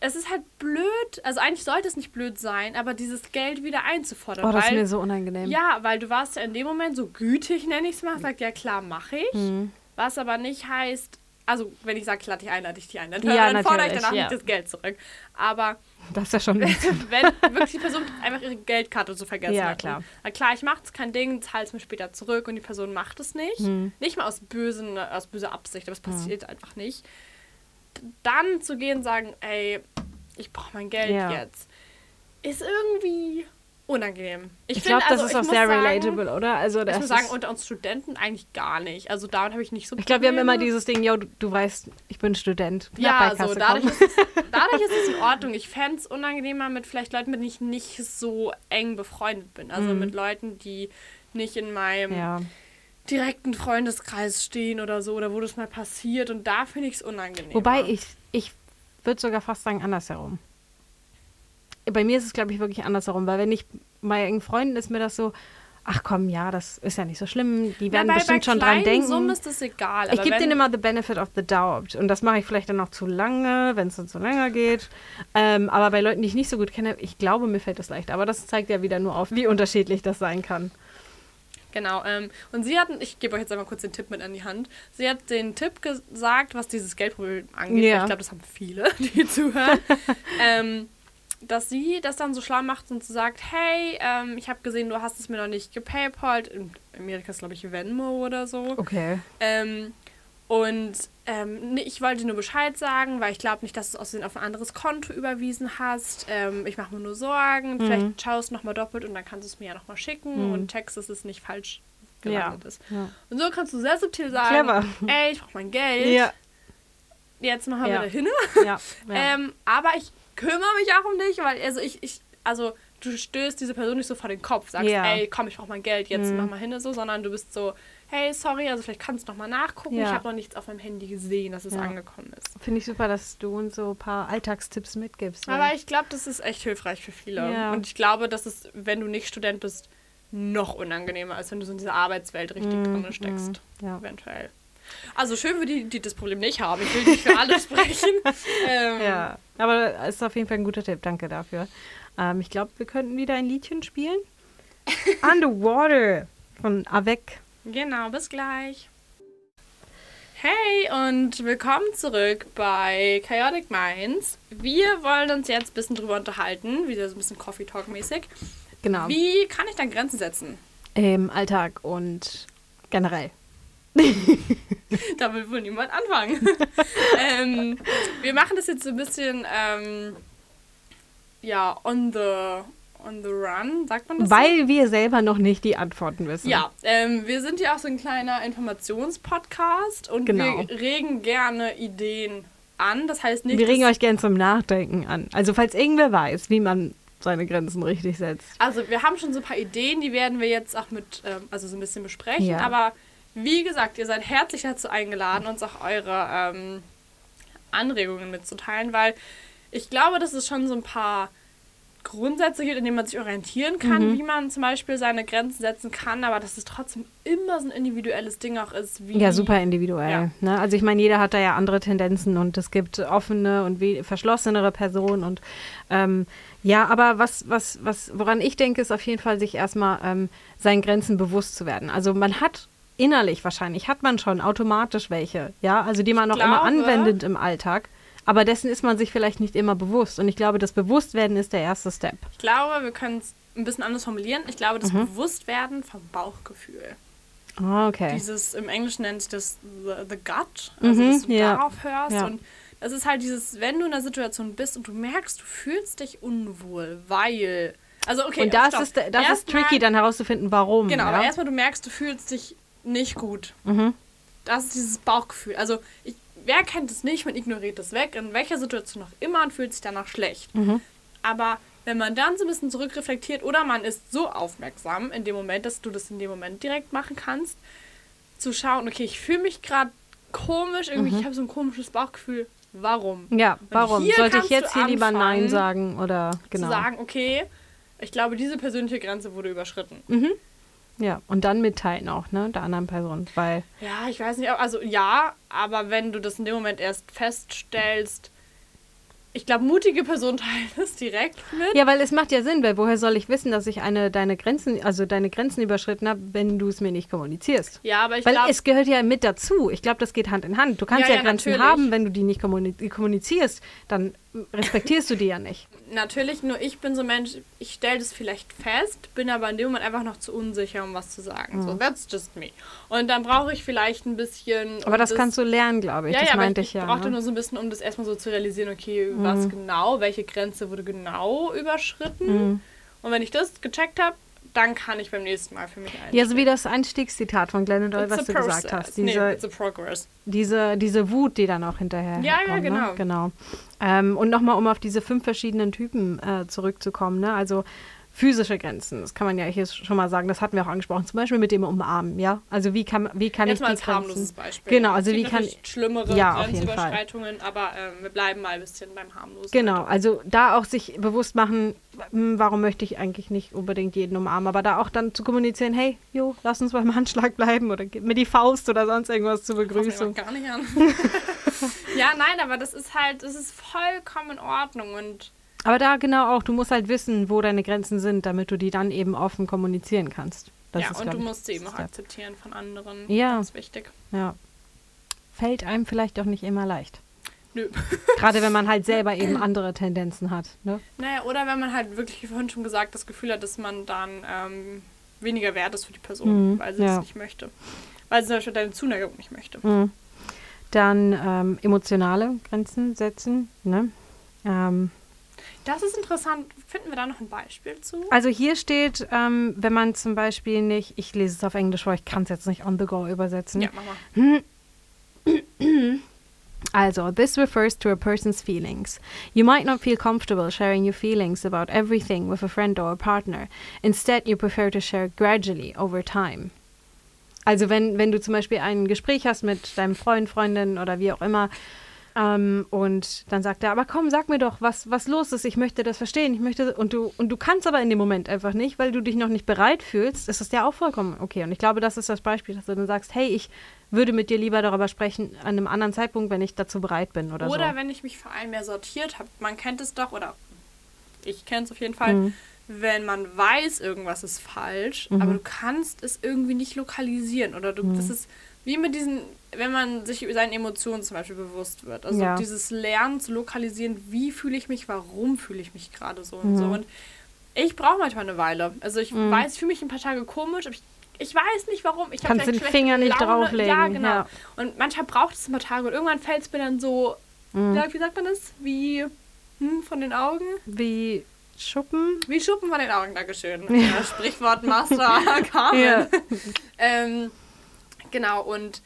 es ist halt blöd, also eigentlich sollte es nicht blöd sein, aber dieses Geld wieder einzufordern. Oh, das ist weil, mir so unangenehm. Ja, weil du warst ja in dem Moment so gütig, nenne ich es mal, sagt ja klar, mache ich. Mhm. Was aber nicht heißt, also wenn ich sage, ich lade dich ein, lade ich dich ein. Dann, Ja, dann fordere ich danach ja. nicht das Geld zurück. Aber Das ist ja schon. (laughs) wenn wirklich die Person einfach ihre Geldkarte so vergessen Ja, hat. klar. Na klar, ich mache es kein Ding, zahle es mir später zurück und die Person macht es nicht. Hm. Nicht mal aus, bösen, aus böser Absicht, aber es passiert einfach nicht. Dann zu gehen und sagen, ey, ich brauche mein Geld Ja. jetzt, ist irgendwie unangenehm. Ich, find, glaube, das also, ist ich auch sehr sagen, relatable, oder? Also, Ich das muss sagen, ist, unter uns Studenten eigentlich gar nicht. Also damit habe ich nicht so ich glaube, wir haben immer dieses Ding, yo, du, du weißt, ich bin Student. Ja, so dadurch ist, es, (laughs) dadurch ist es in Ordnung. Ich fände es unangenehmer mit vielleicht Leuten, mit denen ich nicht so eng befreundet bin. Also Mhm. mit Leuten, die nicht in meinem Ja. direkten Freundeskreis stehen oder so, oder wo das mal passiert. Und da finde ich es unangenehm. Wobei ich, ich würde sogar fast sagen andersherum. Bei mir ist es, glaube ich, wirklich andersherum, weil wenn ich bei engen Freunden ist mir das so, ach komm, ja, das ist ja nicht so schlimm, die werden bei, bestimmt schon dran denken. Summen ist das egal. Ich gebe denen immer the benefit of the doubt. Und das mache ich vielleicht dann noch zu lange, wenn es dann zu länger geht. Ähm, aber bei Leuten, die ich nicht so gut kenne, ich glaube, mir fällt das leicht. Aber das zeigt ja wieder nur auf, wie unterschiedlich das sein kann. Genau. Ähm, und sie hatten, ich gebe euch jetzt einmal kurz den Tipp mit an die Hand. Sie hat den Tipp gesagt, was dieses Geldproblem angeht. Ja. Ich glaube, das haben viele, (laughs) die zuhören. (laughs) ähm, dass sie das dann so schlau macht und so sagt, hey, ähm, ich habe gesehen, du hast es mir noch nicht gepaypalt. In Amerika ist, glaube ich, Venmo oder so. Okay. Ähm, und ähm, ich wollte nur Bescheid sagen, weil ich glaube nicht, dass du es außerdem auf ein anderes Konto überwiesen hast. Ähm, ich mache mir nur Sorgen. Vielleicht schaust du nochmal doppelt und dann kannst du es mir ja nochmal schicken Mhm. und checkst, dass es nicht falsch Ja. gelandet ist. Ja. Und so kannst du sehr subtil sagen, Clever. ey, ich brauche mein Geld. Ja. Jetzt machen wir Ja. da hin. ja. (laughs) ja. Ähm, aber ich kümmere mich auch um dich, weil also ich, ich, also du stößt diese Person nicht so vor den Kopf, sagst, Ja. ey, komm, ich brauche mein Geld, jetzt Mhm. mach mal hin so, sondern du bist so, hey, sorry, also vielleicht kannst du noch mal nachgucken, Ja. ich habe noch nichts auf meinem Handy gesehen, dass es Ja. angekommen ist. Finde ich super, dass du uns so ein paar Alltagstipps mitgibst. Aber ich glaube, das ist echt hilfreich für viele. Und ich glaube, dass es, wenn du nicht Student bist, noch unangenehmer, als wenn du so in dieser Arbeitswelt richtig Mhm, drin steckst. mhm, ja. Eventuell. Also schön für die, die das Problem nicht haben. Ich will nicht für alle (laughs) sprechen. Ähm, Ja, aber ist auf jeden Fall ein guter Tipp. Danke dafür. Ähm, ich glaube, wir könnten wieder ein Liedchen spielen. (laughs) Underwater von Avec. Genau, bis gleich. Hey und willkommen zurück bei Chaotic Minds. Wir wollen uns jetzt ein bisschen drüber unterhalten, wieder so ein bisschen Coffee Talk mäßig. Genau. Wie kann ich dann Grenzen setzen? Im Alltag und generell. (laughs) Da will wohl niemand anfangen. (laughs) ähm, wir machen das jetzt so ein bisschen, ähm, ja, on the, on the run, sagt man das? so? Weil wir selber noch nicht die Antworten wissen. Ja, ähm, wir sind ja auch so ein kleiner Informationspodcast und Genau. wir regen gerne Ideen an. Das heißt nicht, Wir regen euch gern zum Nachdenken an. Also falls irgendwer weiß, wie man seine Grenzen richtig setzt. Also wir haben schon so ein paar Ideen, die werden wir jetzt auch mit, ähm, also so ein bisschen besprechen. Ja. Aber wie gesagt, ihr seid herzlich dazu eingeladen, uns auch eure ähm, Anregungen mitzuteilen, weil ich glaube, dass es schon so ein paar Grundsätze gibt, in denen man sich orientieren kann, Mhm. wie man zum Beispiel seine Grenzen setzen kann, aber dass es trotzdem immer so ein individuelles Ding auch ist. Wie Ja, super individuell. Ja. Ne? Also ich meine, jeder hat da ja andere Tendenzen und es gibt offene und verschlossenere Personen und ähm, ja, aber was, was, was, woran ich denke, ist auf jeden Fall, sich erstmal ähm, seinen Grenzen bewusst zu werden. Also man hat innerlich wahrscheinlich, hat man schon automatisch welche, ja, also die man noch immer anwendet im Alltag. Aber dessen ist man sich vielleicht nicht immer bewusst. Und ich glaube, das Bewusstwerden ist der erste Step. Ich glaube, wir können es ein bisschen anders formulieren. Ich glaube, das Mhm. Bewusstwerden vom Bauchgefühl. Ah, okay. Dieses, im Englischen nennt sich das the, the gut, also Mhm, dass du ja. darauf hörst. Ja. Und das ist halt dieses, wenn du in einer Situation bist und du merkst, du fühlst dich unwohl, weil. Also, okay, und das stopp. ist, das ist tricky, dann herauszufinden, warum. Genau, ja? aber erstmal, du merkst, du fühlst dich nicht gut. Mhm. Das ist dieses Bauchgefühl. Also, ich, wer kennt es nicht? Man ignoriert es weg, in welcher Situation auch immer und fühlt sich danach schlecht. Mhm. Aber wenn man dann so ein bisschen zurückreflektiert oder man ist so aufmerksam in dem Moment, dass du das in dem Moment direkt machen kannst, zu schauen, okay, ich fühle mich gerade komisch, irgendwie, ich habe so ein komisches Bauchgefühl. Warum? Ja, warum? Sollte ich jetzt hier lieber Nein sagen oder genau? Zu sagen, okay, ich glaube, diese persönliche Grenze wurde überschritten. Ja, und dann mitteilen auch, ne, der anderen Person, weil Ja, ich weiß nicht, also ja, aber wenn du das in dem Moment erst feststellst, ich glaube, mutige Personen (laughs) teilen das direkt mit. ja, weil es macht ja Sinn, weil woher soll ich wissen, dass ich eine deine Grenzen, also deine Grenzen überschritten habe, wenn du es mir nicht kommunizierst? Ja, aber ich weil glaube, es gehört ja mit dazu. Ich glaube, das geht Hand in Hand. Du kannst Ja, ja, ja, Grenzen natürlich. haben, wenn du die nicht kommuni- kommunizierst, dann respektierst du die ja nicht. natürlich, nur ich bin so ein Mensch, ich stelle das vielleicht fest, bin aber in dem Moment einfach noch zu unsicher, um was zu sagen. Mhm. So, that's just me. Und dann brauche ich vielleicht ein bisschen. Aber das, kannst du lernen, glaube ich. Ja, das ja, meinte ich, ich ja. brauchte Ne? nur so ein bisschen, um das erstmal so zu realisieren, okay, was genau, welche Grenze wurde genau überschritten. Mhm. Und wenn ich das gecheckt habe, dann kann ich beim nächsten Mal für mich einstellen. Ja, so wie das Einstiegszitat von Glennon Doyle, was du gesagt process. hast. nee, Diese, it's a progress. diese, diese Wut, die dann auch hinterher Ja, ja, kommt, genau. Ne? genau. Ähm, und nochmal, um auf diese fünf verschiedenen Typen äh, zurückzukommen, ne? also physische Grenzen, das kann man ja hier schon mal sagen, das hatten wir auch angesprochen, zum Beispiel mit dem Umarmen, ja, also wie kann, wie kann Jetzt ich mal die als harmloses. Beispiel. Genau, also wie kann... schlimmere Ja. Grenzüberschreitungen, aber ähm, wir bleiben mal ein bisschen beim harmlosen. Genau, also da auch sich bewusst machen, hm, warum möchte ich eigentlich nicht unbedingt jeden umarmen, aber da auch dann zu kommunizieren, hey, jo, lass uns beim (laughs) Handschlag bleiben oder gib mir die Faust oder sonst irgendwas zur Begrüßung. gar nicht an. (laughs) ja, nein, aber das ist halt, das ist vollkommen in Ordnung und Aber da genau auch, du musst halt wissen, wo deine Grenzen sind, damit du die dann eben offen kommunizieren kannst. Das ja, ist, und du musst sie eben auch akzeptieren von anderen. Ja. Ganz wichtig. Ja. Fällt einem vielleicht auch nicht immer leicht. Nö. (laughs) Gerade wenn man halt selber eben (clears throat) andere Tendenzen hat. Ne? Naja, oder wenn man halt wirklich, wie vorhin schon gesagt, das Gefühl hat, dass man dann ähm, weniger wert ist für die Person, Mhm, weil sie ja. es nicht möchte. Weil sie zum Beispiel deine Zuneigung nicht möchte. Mhm. Dann ähm, emotionale Grenzen setzen. Ne? Ähm, Das ist interessant. Finden wir da noch ein Beispiel zu? also hier steht, ähm, wenn man zum Beispiel nicht, ich lese es auf Englisch vor, ich kann es jetzt nicht on the go übersetzen. Ja, mach mal. (clears throat) Also, this refers to a person's feelings. You might not feel comfortable sharing your feelings about everything with a friend or a partner. Instead, you prefer to share gradually over time. Also, wenn, wenn du zum Beispiel ein Gespräch hast mit deinem Freund, Freundin oder wie auch immer, ähm, und dann sagt er, aber komm, sag mir doch, was, was los ist, ich möchte das verstehen, ich möchte, und du, und du kannst aber in dem Moment einfach nicht, weil du dich noch nicht bereit fühlst, ist das ja auch vollkommen okay. Und ich glaube, das ist das Beispiel, dass du dann sagst, hey, ich würde mit dir lieber darüber sprechen an einem anderen Zeitpunkt, wenn ich dazu bereit bin oder, Oder so. wenn ich mich vor allem mehr sortiert habe. Man kennt es doch, oder ich kenne es auf jeden Fall, Mhm. wenn man weiß, irgendwas ist falsch, aber du kannst es irgendwie nicht lokalisieren. Oder du, Mhm. das ist wie mit diesen, wenn man sich über seine Emotionen zum Beispiel bewusst wird. Also Ja. dieses Lernen zu lokalisieren, wie fühle ich mich, warum fühle ich mich gerade so und Mhm. so. Und ich brauche manchmal eine Weile. Also ich weiß, ich fühle mich ein paar Tage komisch, aber ich, ich weiß nicht warum. Ich Kannst den Finger nicht Laune. drauflegen, Ja, genau. ja. Und manchmal braucht es ein paar Tage und irgendwann fällt es mir dann so, Mhm. wie sagt man das? Wie hm, von den Augen? Wie Schuppen? Wie Schuppen von den Augen, Dankeschön. Ja. Sprichwort Master (laughs) Carmen. Ähm, genau, und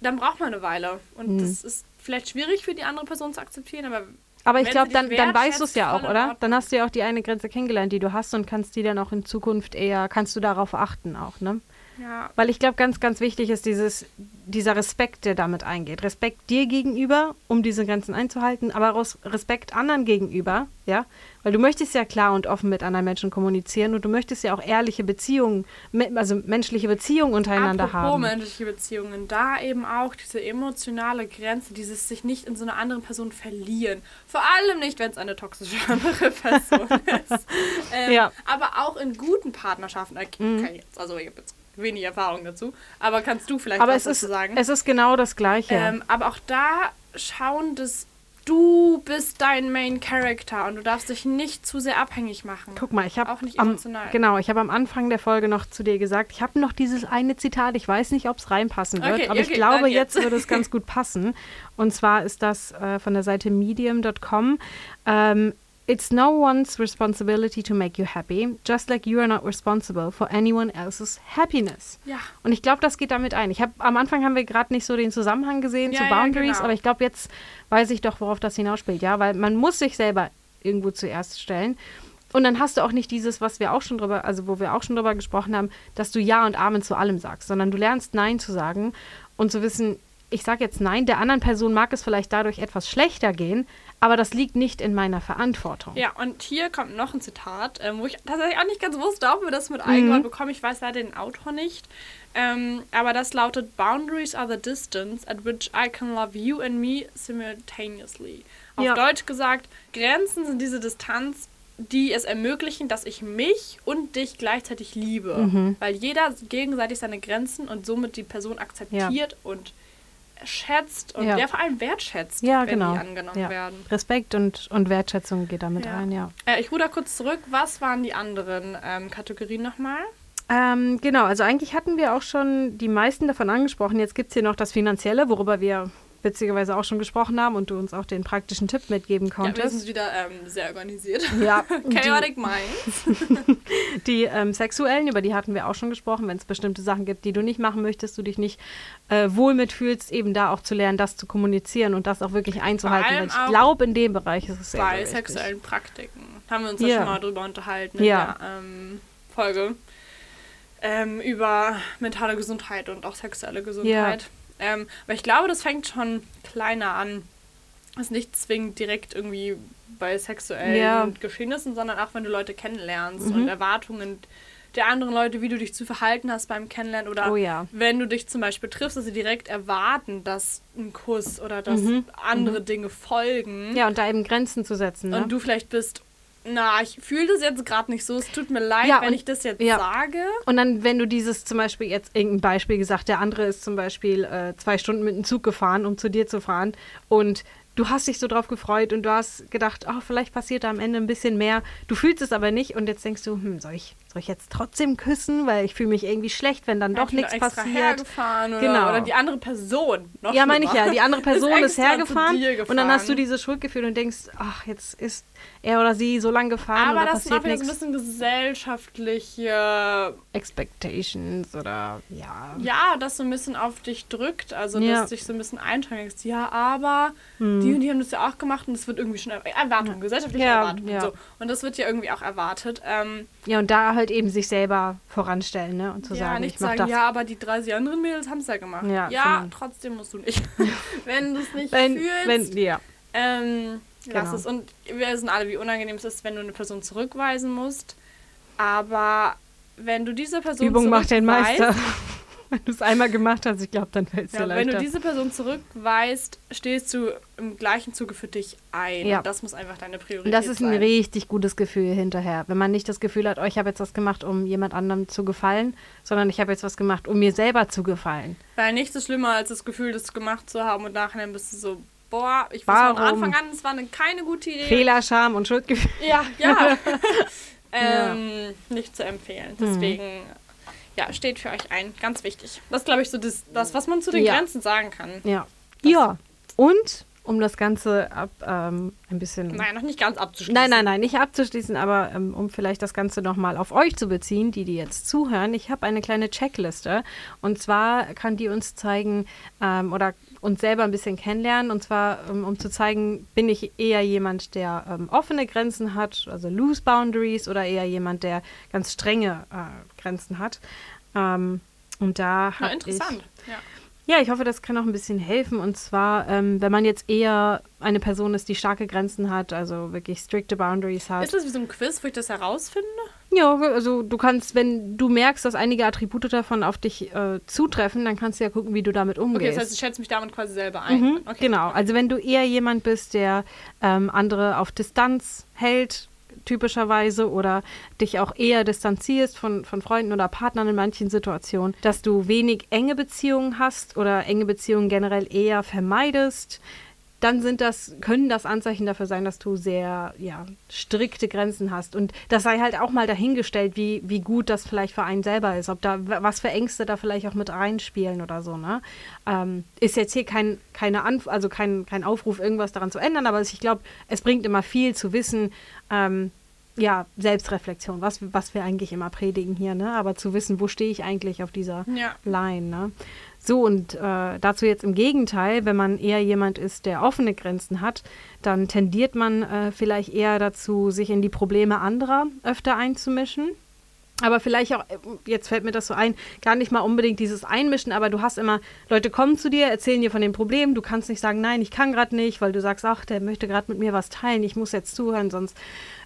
dann braucht man eine Weile. Und Mhm. das ist vielleicht schwierig für die andere Person zu akzeptieren, aber Aber ich glaube, dann, dann weißt du es ja auch, oder? Dann hast du ja auch die eine Grenze kennengelernt, die du hast und kannst die dann auch in Zukunft eher, kannst du darauf achten auch, ne? Ja. Weil ich glaube, ganz, ganz wichtig ist dieses, dieser Respekt, der damit eingeht. Respekt dir gegenüber, um diese Grenzen einzuhalten, aber auch Respekt anderen gegenüber, ja. Weil du möchtest ja klar und offen mit anderen Menschen kommunizieren und du möchtest ja auch ehrliche Beziehungen, also menschliche Beziehungen untereinander Apropos haben. menschliche Beziehungen, da eben auch diese emotionale Grenze, dieses sich nicht in so einer anderen Person verlieren. Vor allem nicht, wenn es eine toxische (laughs) andere Person ist. (laughs) Ähm, Ja. Aber auch in guten Partnerschaften. Okay, Mhm. jetzt, also ich habe jetzt wenig Erfahrung dazu. Aber kannst du vielleicht Aber was dazu sagen? es ist genau das Gleiche. Ähm, aber auch da schauen, dass du bist dein Main Character und du darfst dich nicht zu sehr abhängig machen. Guck mal, ich habe Auch nicht am, emotional. genau, ich habe am Anfang der Folge noch zu dir gesagt, ich habe noch dieses eine Zitat, ich weiß nicht, ob es reinpassen wird, Okay, aber ich okay, glaube, dann jetzt jetzt. würde es ganz gut passen. Und zwar ist das äh, von der Seite medium.com. Ähm, It's no one's responsibility to make you happy, just like you are not responsible for anyone else's happiness. Ja. Und ich glaube, das geht damit ein. Ich habe am Anfang haben wir gerade nicht so den Zusammenhang gesehen Ja, zu ja, Boundaries, genau. aber ich glaube, jetzt weiß ich doch, worauf das hinausspielt, ja, weil man muss sich selber irgendwo zuerst stellen. Und dann hast du auch nicht dieses, was wir auch schon drüber, also wo wir auch schon drüber gesprochen haben, dass du Ja und Amen zu allem sagst, sondern du lernst Nein zu sagen und zu wissen, ich sage jetzt Nein, der anderen Person mag es vielleicht dadurch etwas schlechter gehen, aber das liegt nicht in meiner Verantwortung. Ja, und hier kommt noch ein Zitat, ähm, wo ich tatsächlich auch nicht ganz wusste, ob wir das mit Mhm. eingebaut bekommen. Ich weiß leider den Autor nicht. Ähm, aber das lautet: Boundaries are the distance at which I can love you and me simultaneously. Auf Ja. Deutsch gesagt, Grenzen sind diese Distanz, die es ermöglichen, dass ich mich und dich gleichzeitig liebe. Mhm. Weil jeder gegenseitig seine Grenzen und somit die Person akzeptiert und schätzt und Ja. ja. vor allem wertschätzt, Ja, wenn genau. die angenommen ja. werden. Respekt und, und Wertschätzung geht damit Ja. rein, ja. Äh, ich ruder kurz zurück. Was waren die anderen ähm, Kategorien nochmal? Ähm, genau, also eigentlich hatten wir auch schon die meisten davon angesprochen. Jetzt gibt es hier noch das Finanzielle, worüber wir witzigerweise auch schon gesprochen haben und du uns auch den praktischen Tipp mitgeben Ja, wir sind konntest. wieder ähm, sehr organisiert. Ja, (laughs) Chaotic Minds. (laughs) die, ähm, sexuellen, über die hatten wir auch schon gesprochen, wenn es bestimmte Sachen gibt, die du nicht machen möchtest, du dich nicht äh, wohl mitfühlst, eben da auch zu lernen, das zu kommunizieren und das auch wirklich einzuhalten. Ich glaube, in dem Bereich ist es sehr, Bei wichtig. sexuellen Praktiken. Haben wir uns ja Ja. schon mal drüber unterhalten in Ja. der ähm, Folge. Ähm, über mentale Gesundheit und auch sexuelle Gesundheit. Ähm, aber ich glaube, das fängt schon kleiner an. Das ist nicht zwingend direkt irgendwie bei sexuellen Ja. Geschehnissen, sondern auch wenn du Leute kennenlernst Mhm. und Erwartungen der anderen Leute, wie du dich zu verhalten hast beim Kennenlernen oder Oh ja. wenn du dich zum Beispiel triffst, dass sie direkt erwarten, dass ein Kuss oder dass Mhm. andere Dinge folgen Ja, und da eben Grenzen zu setzen. Ne? und du vielleicht bist, na, ich fühle das jetzt gerade nicht so, es tut mir leid, Ja, wenn und- ich das jetzt ja. sage. Und dann, wenn du dieses zum Beispiel jetzt irgendein Beispiel gesagt, der andere ist zum Beispiel äh, zwei Stunden mit dem Zug gefahren, um zu dir zu fahren und du hast dich so drauf gefreut und du hast gedacht, oh, vielleicht passiert da am Ende ein bisschen mehr. Du fühlst es aber nicht und jetzt denkst du, hm, soll ich, soll ich jetzt trotzdem küssen, weil ich fühle mich irgendwie schlecht, wenn dann doch Ich bin nichts passiert. oder, Genau. oder die andere Person. Noch Ja, meine ich ja. Die andere (laughs) Person ist, zu hergefahren und dann hast du dieses Schuldgefühl und denkst, ach, jetzt ist er oder sie so lang gefahren Aber das ist auch wieder so ein bisschen gesellschaftliche, Expectations oder ja. ja, das so ein bisschen auf dich drückt. Also, Ja. dass dich so ein bisschen einschränkst. Ja, aber Hm. die und die haben das ja auch gemacht und das wird irgendwie schon er Erwartung, gesellschaftliche Ja, Erwartung ja. und so. Und das wird ja irgendwie auch erwartet. Ähm, Ja, und da halt eben sich selber voranstellen, ne? Und zu ja, sagen, nicht ich mach sagen, das. ja, aber die 30 anderen Mädels haben es ja gemacht. Ja, Ja, sondern- trotzdem musst du nicht. (laughs) wenn du es nicht wenn, fühlst, wenn, ja. ähm, lass Genau. es. Und wir wissen alle, wie unangenehm es ist, wenn du eine Person zurückweisen musst. Aber wenn du diese Person Übung macht den Meister. Wenn du es einmal gemacht hast, ich glaube, dann fällt es dir Ja, wenn leichter. du diese Person zurückweist, stehst du im gleichen Zuge für dich ein. Ja. Und das muss einfach deine Priorität und das ist ein sein. richtig gutes Gefühl hinterher. Wenn man nicht das Gefühl hat, oh, ich habe jetzt was gemacht, um jemand anderem zu gefallen, sondern ich habe jetzt was gemacht, um mir selber zu gefallen. Weil nichts ist schlimmer, als das Gefühl, das gemacht zu haben und nachher bist du so, boah, ich wusste von? Anfang an, es war eine, keine gute Idee. Fehler, Scham und Schuldgefühl. Ja, ja. (laughs) ähm, Nicht zu empfehlen. Hm. Ja, steht für euch ein. Ganz wichtig. Das ist, glaube ich, so das, das, was man zu den Ja. Grenzen sagen kann. Ja. Ja. Und um das Ganze ab, ähm, ein bisschen. Naja, noch nicht ganz abzuschließen. Nein, nein, nein, nicht abzuschließen, aber ähm, um vielleicht das Ganze nochmal auf euch zu beziehen, die, die jetzt zuhören. Ich habe eine kleine Checkliste und zwar kann die uns zeigen ähm, oder uns selber ein bisschen kennenlernen und zwar ähm, um zu zeigen, bin ich eher jemand, der ähm, offene Grenzen hat, also loose boundaries oder eher jemand, der ganz strenge äh, Grenzen hat. Ähm, und da Na, habe interessant. ich Ja. ja, ich hoffe, das kann auch ein bisschen helfen. Und zwar, ähm, wenn man jetzt eher eine Person ist, die starke Grenzen hat, also wirklich strikte Boundaries hat. Ist das wie so ein Quiz, wo ich das herausfinde? Ja, also du kannst, wenn du merkst, dass einige Attribute davon auf dich äh, zutreffen, dann kannst du ja gucken, wie du damit umgehst. Okay, das heißt, ich schätze mich damit quasi selber ein. Mhm, okay. Genau, also wenn du eher jemand bist, der ähm, andere auf Distanz hält, typischerweise, oder dich auch eher distanzierst von, von Freunden oder Partnern in manchen Situationen, dass du wenig enge Beziehungen hast oder enge Beziehungen generell eher vermeidest, dann sind das, können das Anzeichen dafür sein, dass du sehr ja, strikte Grenzen hast. Und das sei halt auch mal dahingestellt, wie, wie gut das vielleicht für einen selber ist, ob da was für Ängste da vielleicht auch mit reinspielen oder so. Ne? Ähm, ist jetzt hier kein, keine Anf also kein, kein Aufruf, irgendwas daran zu ändern, aber ich glaube, es bringt immer viel zu wissen, ähm, ja, Selbstreflexion, was, was wir eigentlich immer predigen hier, ne? Aber zu wissen, wo stehe ich eigentlich auf dieser Ja. Line, ne? So, und äh, dazu jetzt im Gegenteil, wenn man eher jemand ist, der offene Grenzen hat, dann tendiert man äh, vielleicht eher dazu, sich in die Probleme anderer öfter einzumischen. Aber vielleicht auch, äh, jetzt fällt mir das so ein, gar nicht mal unbedingt dieses Einmischen, aber du hast immer, Leute kommen zu dir, erzählen dir von den Problemen, du kannst nicht sagen, nein, ich kann gerade nicht, weil du sagst, ach, der möchte gerade mit mir was teilen, ich muss jetzt zuhören, sonst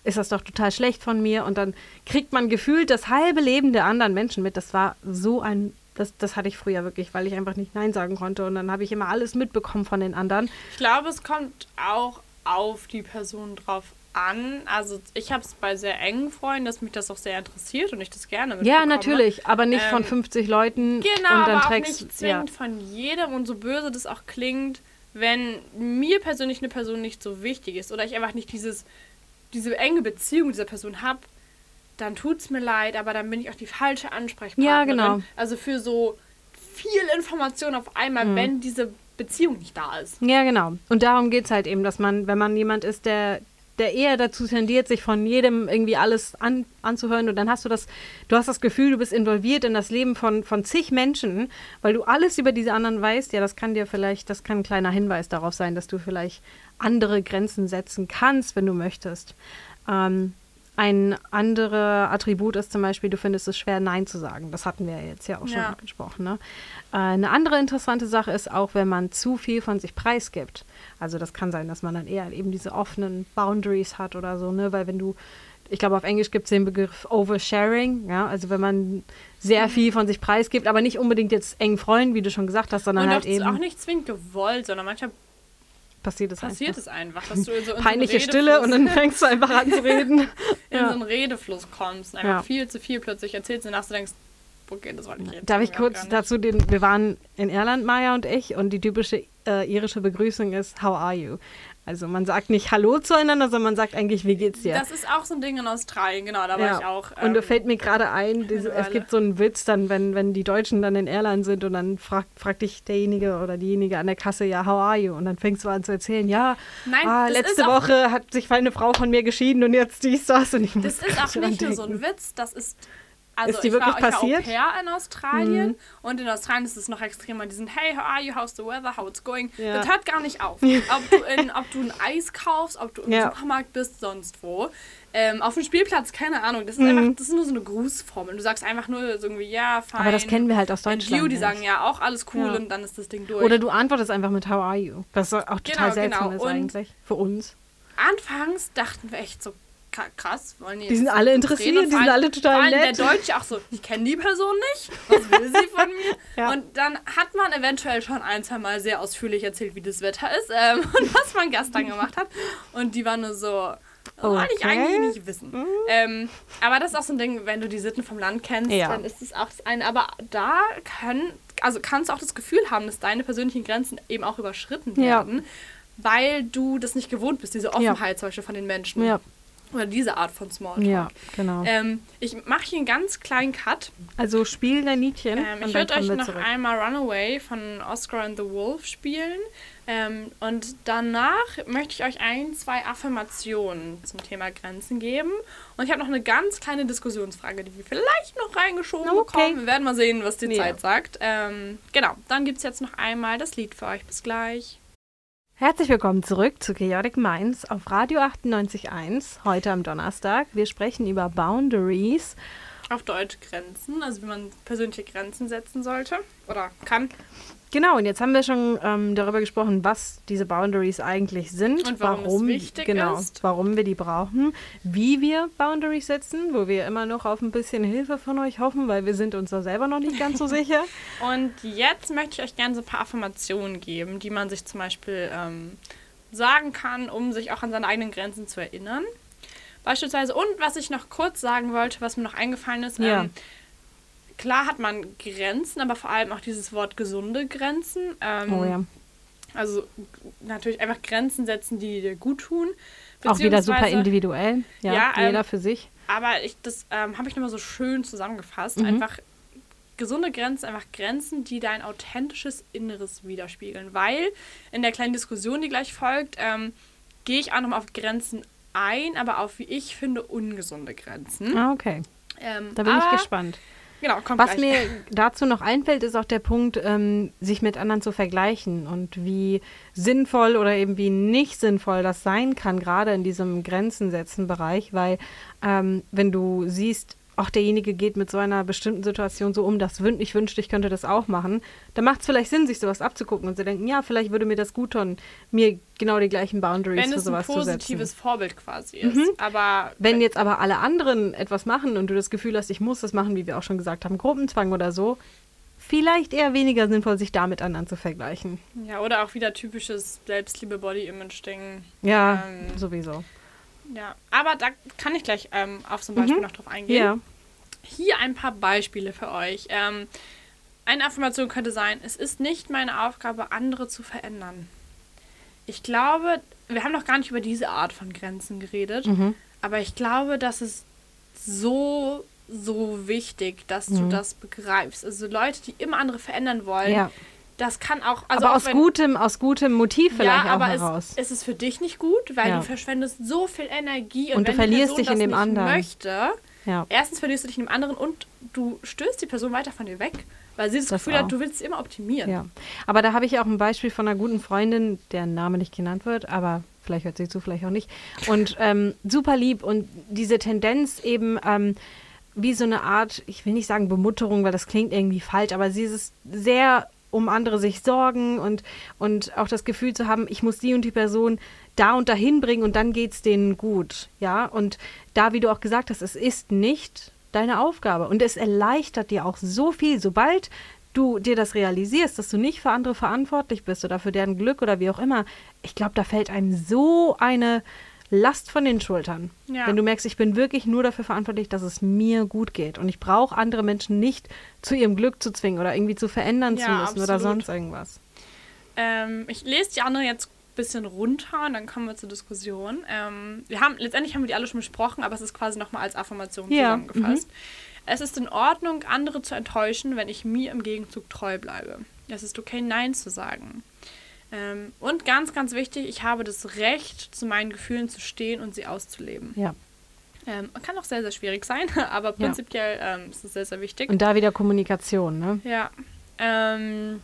ist das doch total schlecht von mir. Und dann kriegt man gefühlt das halbe Leben der anderen Menschen mit. Das war so ein, das, das hatte ich früher wirklich, weil ich einfach nicht Nein sagen konnte. Und dann habe ich immer alles mitbekommen von den anderen. Ich glaube, es kommt auch auf die Person drauf an. Also ich habe es bei sehr engen Freunden, dass mich das auch sehr interessiert und ich das gerne mitbekomme. Ja, natürlich, aber nicht von Ähm, 50 Leuten. Genau, und dann aber auch trägst nicht ja. zwingend von jedem und so böse das auch klingt, wenn mir persönlich eine Person nicht so wichtig ist oder ich einfach nicht dieses, diese enge Beziehung mit dieser Person habe, dann tut's mir leid, aber dann bin ich auch die falsche Ansprechpartnerin. Ja, genau. Also für so viel Information auf einmal, Mhm. wenn diese Beziehung nicht da ist. Ja, genau. Und darum geht es halt eben, dass man, wenn man jemand ist, der, der eher dazu tendiert, sich von jedem irgendwie alles an, anzuhören und dann hast du das, du hast das Gefühl, du bist involviert in das Leben von, von zig Menschen, weil du alles über diese anderen weißt, ja, das kann dir vielleicht, das kann ein kleiner Hinweis darauf sein, dass du vielleicht andere Grenzen setzen kannst, wenn du möchtest. Ähm, ein anderer Attribut ist zum Beispiel, du findest es schwer, Nein zu sagen. Das hatten wir ja jetzt ja auch schon Ja. gesprochen. Ne? Äh, eine andere interessante Sache ist auch, wenn man zu viel von sich preisgibt. Also das kann sein, dass man dann eher eben diese offenen Boundaries hat oder so, ne? Weil wenn du, ich glaube, auf Englisch gibt es den Begriff Oversharing, ja, also wenn man sehr Mhm. viel von sich preisgibt, aber nicht unbedingt jetzt eng Freuen, wie du schon gesagt hast, sondern und halt eben auch nicht zwingend gewollt, sondern manchmal passiert es passiert einfach. es einfach, dass du in so, in so (laughs) Peinliche Stille und dann fängst du einfach an zu reden. (laughs) in Ja. so einen Redefluss kommst und einfach Ja. viel zu viel plötzlich erzählst und du denkst, okay, das wollte ich jetzt. Darf ich kurz dazu den, wir waren in Irland, Maya und ich, und die typische äh, irische Begrüßung ist, how are you? Also man sagt nicht Hallo zueinander, sondern man sagt eigentlich, wie geht's dir? Das ist auch so ein Ding in Australien, genau, da war ich auch. und da ähm, fällt mir gerade ein, diese, es gibt so einen Witz, dann, wenn, wenn die Deutschen dann in Irland sind und dann fragt, fragt dich derjenige oder diejenige an der Kasse, ja, how are you? Und dann fängst du an zu erzählen, ja, Nein, ah, letzte Woche hat sich eine Frau von mir geschieden und jetzt dies, das. Und ich muss Das ist auch nicht nur so ein. Witz, das ist. Also Ist die ich wirklich war, ich passiert? Mhm. war Au pair in Australien und in Australien ist es noch extremer. Die sind, hey, how are you, how's the weather, how it's going. Ja. Das hört gar nicht auf. ob, du in, ob du ein Eis kaufst, ob du im Ja. Supermarkt bist, sonst wo. Ähm, auf dem Spielplatz, keine Ahnung. Das ist Mhm. einfach, das ist nur so eine Grußformel. Du sagst einfach nur irgendwie, ja, fein. Aber das kennen wir halt aus And Deutschland. You, die sagen ja auch alles cool Ja. und dann ist das Ding durch. Oder du antwortest einfach mit How are you? Was auch total Genau, seltsam genau. ist Und- eigentlich für uns. Anfangs dachten wir echt so, krass, wollen die Die sind alle interessiert, die sind alle total vor nett. Der Deutsche auch so, ich kenne die Person nicht, was will sie von mir? (laughs) Ja. Und dann hat man eventuell schon ein, zwei Mal sehr ausführlich erzählt, wie das Wetter ist ähm, (laughs) und was man gestern gemacht hat. Und die waren nur so, das wollte ich Okay. Mhm. eigentlich nicht wissen. Ähm, aber das ist auch so ein Ding, wenn du die Sitten vom Land kennst, Ja. dann ist es auch das eine. Aber da können, also kannst du auch das Gefühl haben, dass deine persönlichen Grenzen eben auch überschritten Ja. werden, weil du das nicht gewohnt bist, diese Offenheit zum Beispiel von den Menschen. Ja. Oder diese Art von Smalltalk. Ja, genau. Ähm, ich mache hier einen ganz kleinen Cut. also spiel dein Liedchen. Ähm, ich würde euch noch zurück. einmal Runaway von Oscar and the Wolf spielen. Ähm, und danach möchte ich euch ein, zwei Affirmationen zum Thema Grenzen geben. Und ich habe noch eine ganz kleine Diskussionsfrage, die wir vielleicht noch reingeschoben Okay. bekommen. Wir werden mal sehen, was die Ja. Zeit sagt. Ähm, genau, dann gibt es jetzt noch einmal das Lied für euch. Bis gleich. Herzlich willkommen zurück zu Chaotic Minds auf Radio 98.1, heute am Donnerstag. Wir sprechen über Boundaries. Auf Deutsch Grenzen, also wie man persönliche Grenzen setzen sollte oder kann. Genau, und jetzt haben wir schon ähm, darüber gesprochen, was diese Boundaries eigentlich sind. Und warum es wichtig genau, ist. Warum wir die brauchen, wie wir Boundaries setzen, wo wir immer noch auf ein bisschen Hilfe von euch hoffen, weil wir sind uns da selber noch nicht ganz so (laughs) sicher. Und jetzt möchte ich euch gerne so ein paar Affirmationen geben, die man sich zum Beispiel ähm, sagen kann, um sich auch an seine eigenen Grenzen zu erinnern. Beispielsweise, und was ich noch kurz sagen wollte, was mir noch eingefallen ist, Ja. ähm, klar hat man Grenzen, aber vor allem auch dieses Wort gesunde Grenzen. Ähm, Oh ja. Also natürlich einfach Grenzen setzen, die dir gut tun. Auch wieder super individuell. Ja, Ja, ähm, jeder für sich. aber ich, das ähm, habe ich nochmal so schön zusammengefasst. Mhm. Einfach gesunde Grenzen, einfach Grenzen, die dein authentisches Inneres widerspiegeln. Weil in der kleinen Diskussion, die gleich folgt, ähm, gehe ich auch nochmal auf Grenzen ein, aber auf, wie ich finde, ungesunde Grenzen. Ah, okay. Ähm, Da bin ich gespannt. Genau, kommt Was gleich. mir dazu noch einfällt, ist auch der Punkt, ähm, sich mit anderen zu vergleichen und wie sinnvoll oder eben wie nicht sinnvoll das sein kann, gerade in diesem Grenzen setzen Bereich, weil ähm, wenn du siehst, auch derjenige geht mit so einer bestimmten Situation so um, das wün ich wünschte, ich könnte das auch machen, dann macht es vielleicht Sinn, sich sowas abzugucken und zu denken, ja, vielleicht würde mir das gut tun, mir genau die gleichen Boundaries Wenn für es ein sowas zu setzen. positives Vorbild quasi ist. Mhm. Aber Wenn jetzt aber alle anderen etwas machen und du das Gefühl hast, ich muss das machen, wie wir auch schon gesagt haben, Gruppenzwang oder so, vielleicht eher weniger sinnvoll, sich da mit anderen zu vergleichen. ja, oder auch wieder typisches Selbstliebe-Body-Image-Ding. Ja, Ähm, sowieso. Ja, aber da kann ich gleich ähm, auf so ein Beispiel Mhm. noch drauf eingehen. Ja. Hier ein paar Beispiele für euch. Ähm, eine Affirmation könnte sein, es ist nicht meine Aufgabe, andere zu verändern. Ich glaube, wir haben noch gar nicht über diese Art von Grenzen geredet, Mhm. aber ich glaube, das ist so, so wichtig, dass du Mhm. das begreifst. Also Leute, die immer andere verändern wollen, ja. das kann auch, also aber auch aus wenn, gutem, aus gutem Motiv vielleicht ja, aber auch es, heraus. es ist für dich nicht gut, weil Ja. du verschwendest so viel Energie Und du wenn die verlierst dich in dem anderen. möchte, ja. erstens verlierst du dich in dem anderen und du stößt die Person weiter von dir weg, weil sie das, Das Gefühl auch. hat, du willst sie immer optimieren. ja. Aber da habe ich auch ein Beispiel von einer guten Freundin, deren Name nicht genannt wird, aber vielleicht hört sie zu, vielleicht auch nicht. Und (laughs) ähm, super lieb und diese Tendenz eben ähm, wie so eine Art, ich will nicht sagen Bemutterung, weil das klingt irgendwie falsch, aber sie ist sehr um andere sich sorgen und, und auch das Gefühl zu haben, ich muss die und die Person da und dahin bringen und dann geht's denen gut. Ja, und da, wie du auch gesagt hast, es ist nicht deine Aufgabe und es erleichtert dir auch so viel, sobald du dir das realisierst, dass du nicht für andere verantwortlich bist oder für deren Glück oder wie auch immer. Ich glaube, da fällt einem so eine Last von den Schultern. Ja. Wenn du merkst, ich bin wirklich nur dafür verantwortlich, dass es mir gut geht. Und ich brauche andere Menschen nicht zu ihrem Glück zu zwingen oder irgendwie zu verändern zu Ja, müssen oder absolut. sonst irgendwas. Ähm, ich lese die andere jetzt bisschen runter und dann kommen wir zur Diskussion. Ähm, wir haben, letztendlich haben wir die alle schon besprochen, aber es ist quasi nochmal als Affirmation Ja, mhm. zusammengefasst. Es ist in Ordnung, andere zu enttäuschen, wenn ich mir im Gegenzug treu bleibe. Es ist okay, Nein zu sagen. Ähm, und ganz, ganz wichtig, ich habe das Recht, zu meinen Gefühlen zu stehen und sie auszuleben. Ja. Ähm, kann auch sehr, sehr schwierig sein, (laughs) aber Ja. prinzipiell ähm, ist es sehr, sehr wichtig. Und da wieder Kommunikation, ne? ja. Ähm,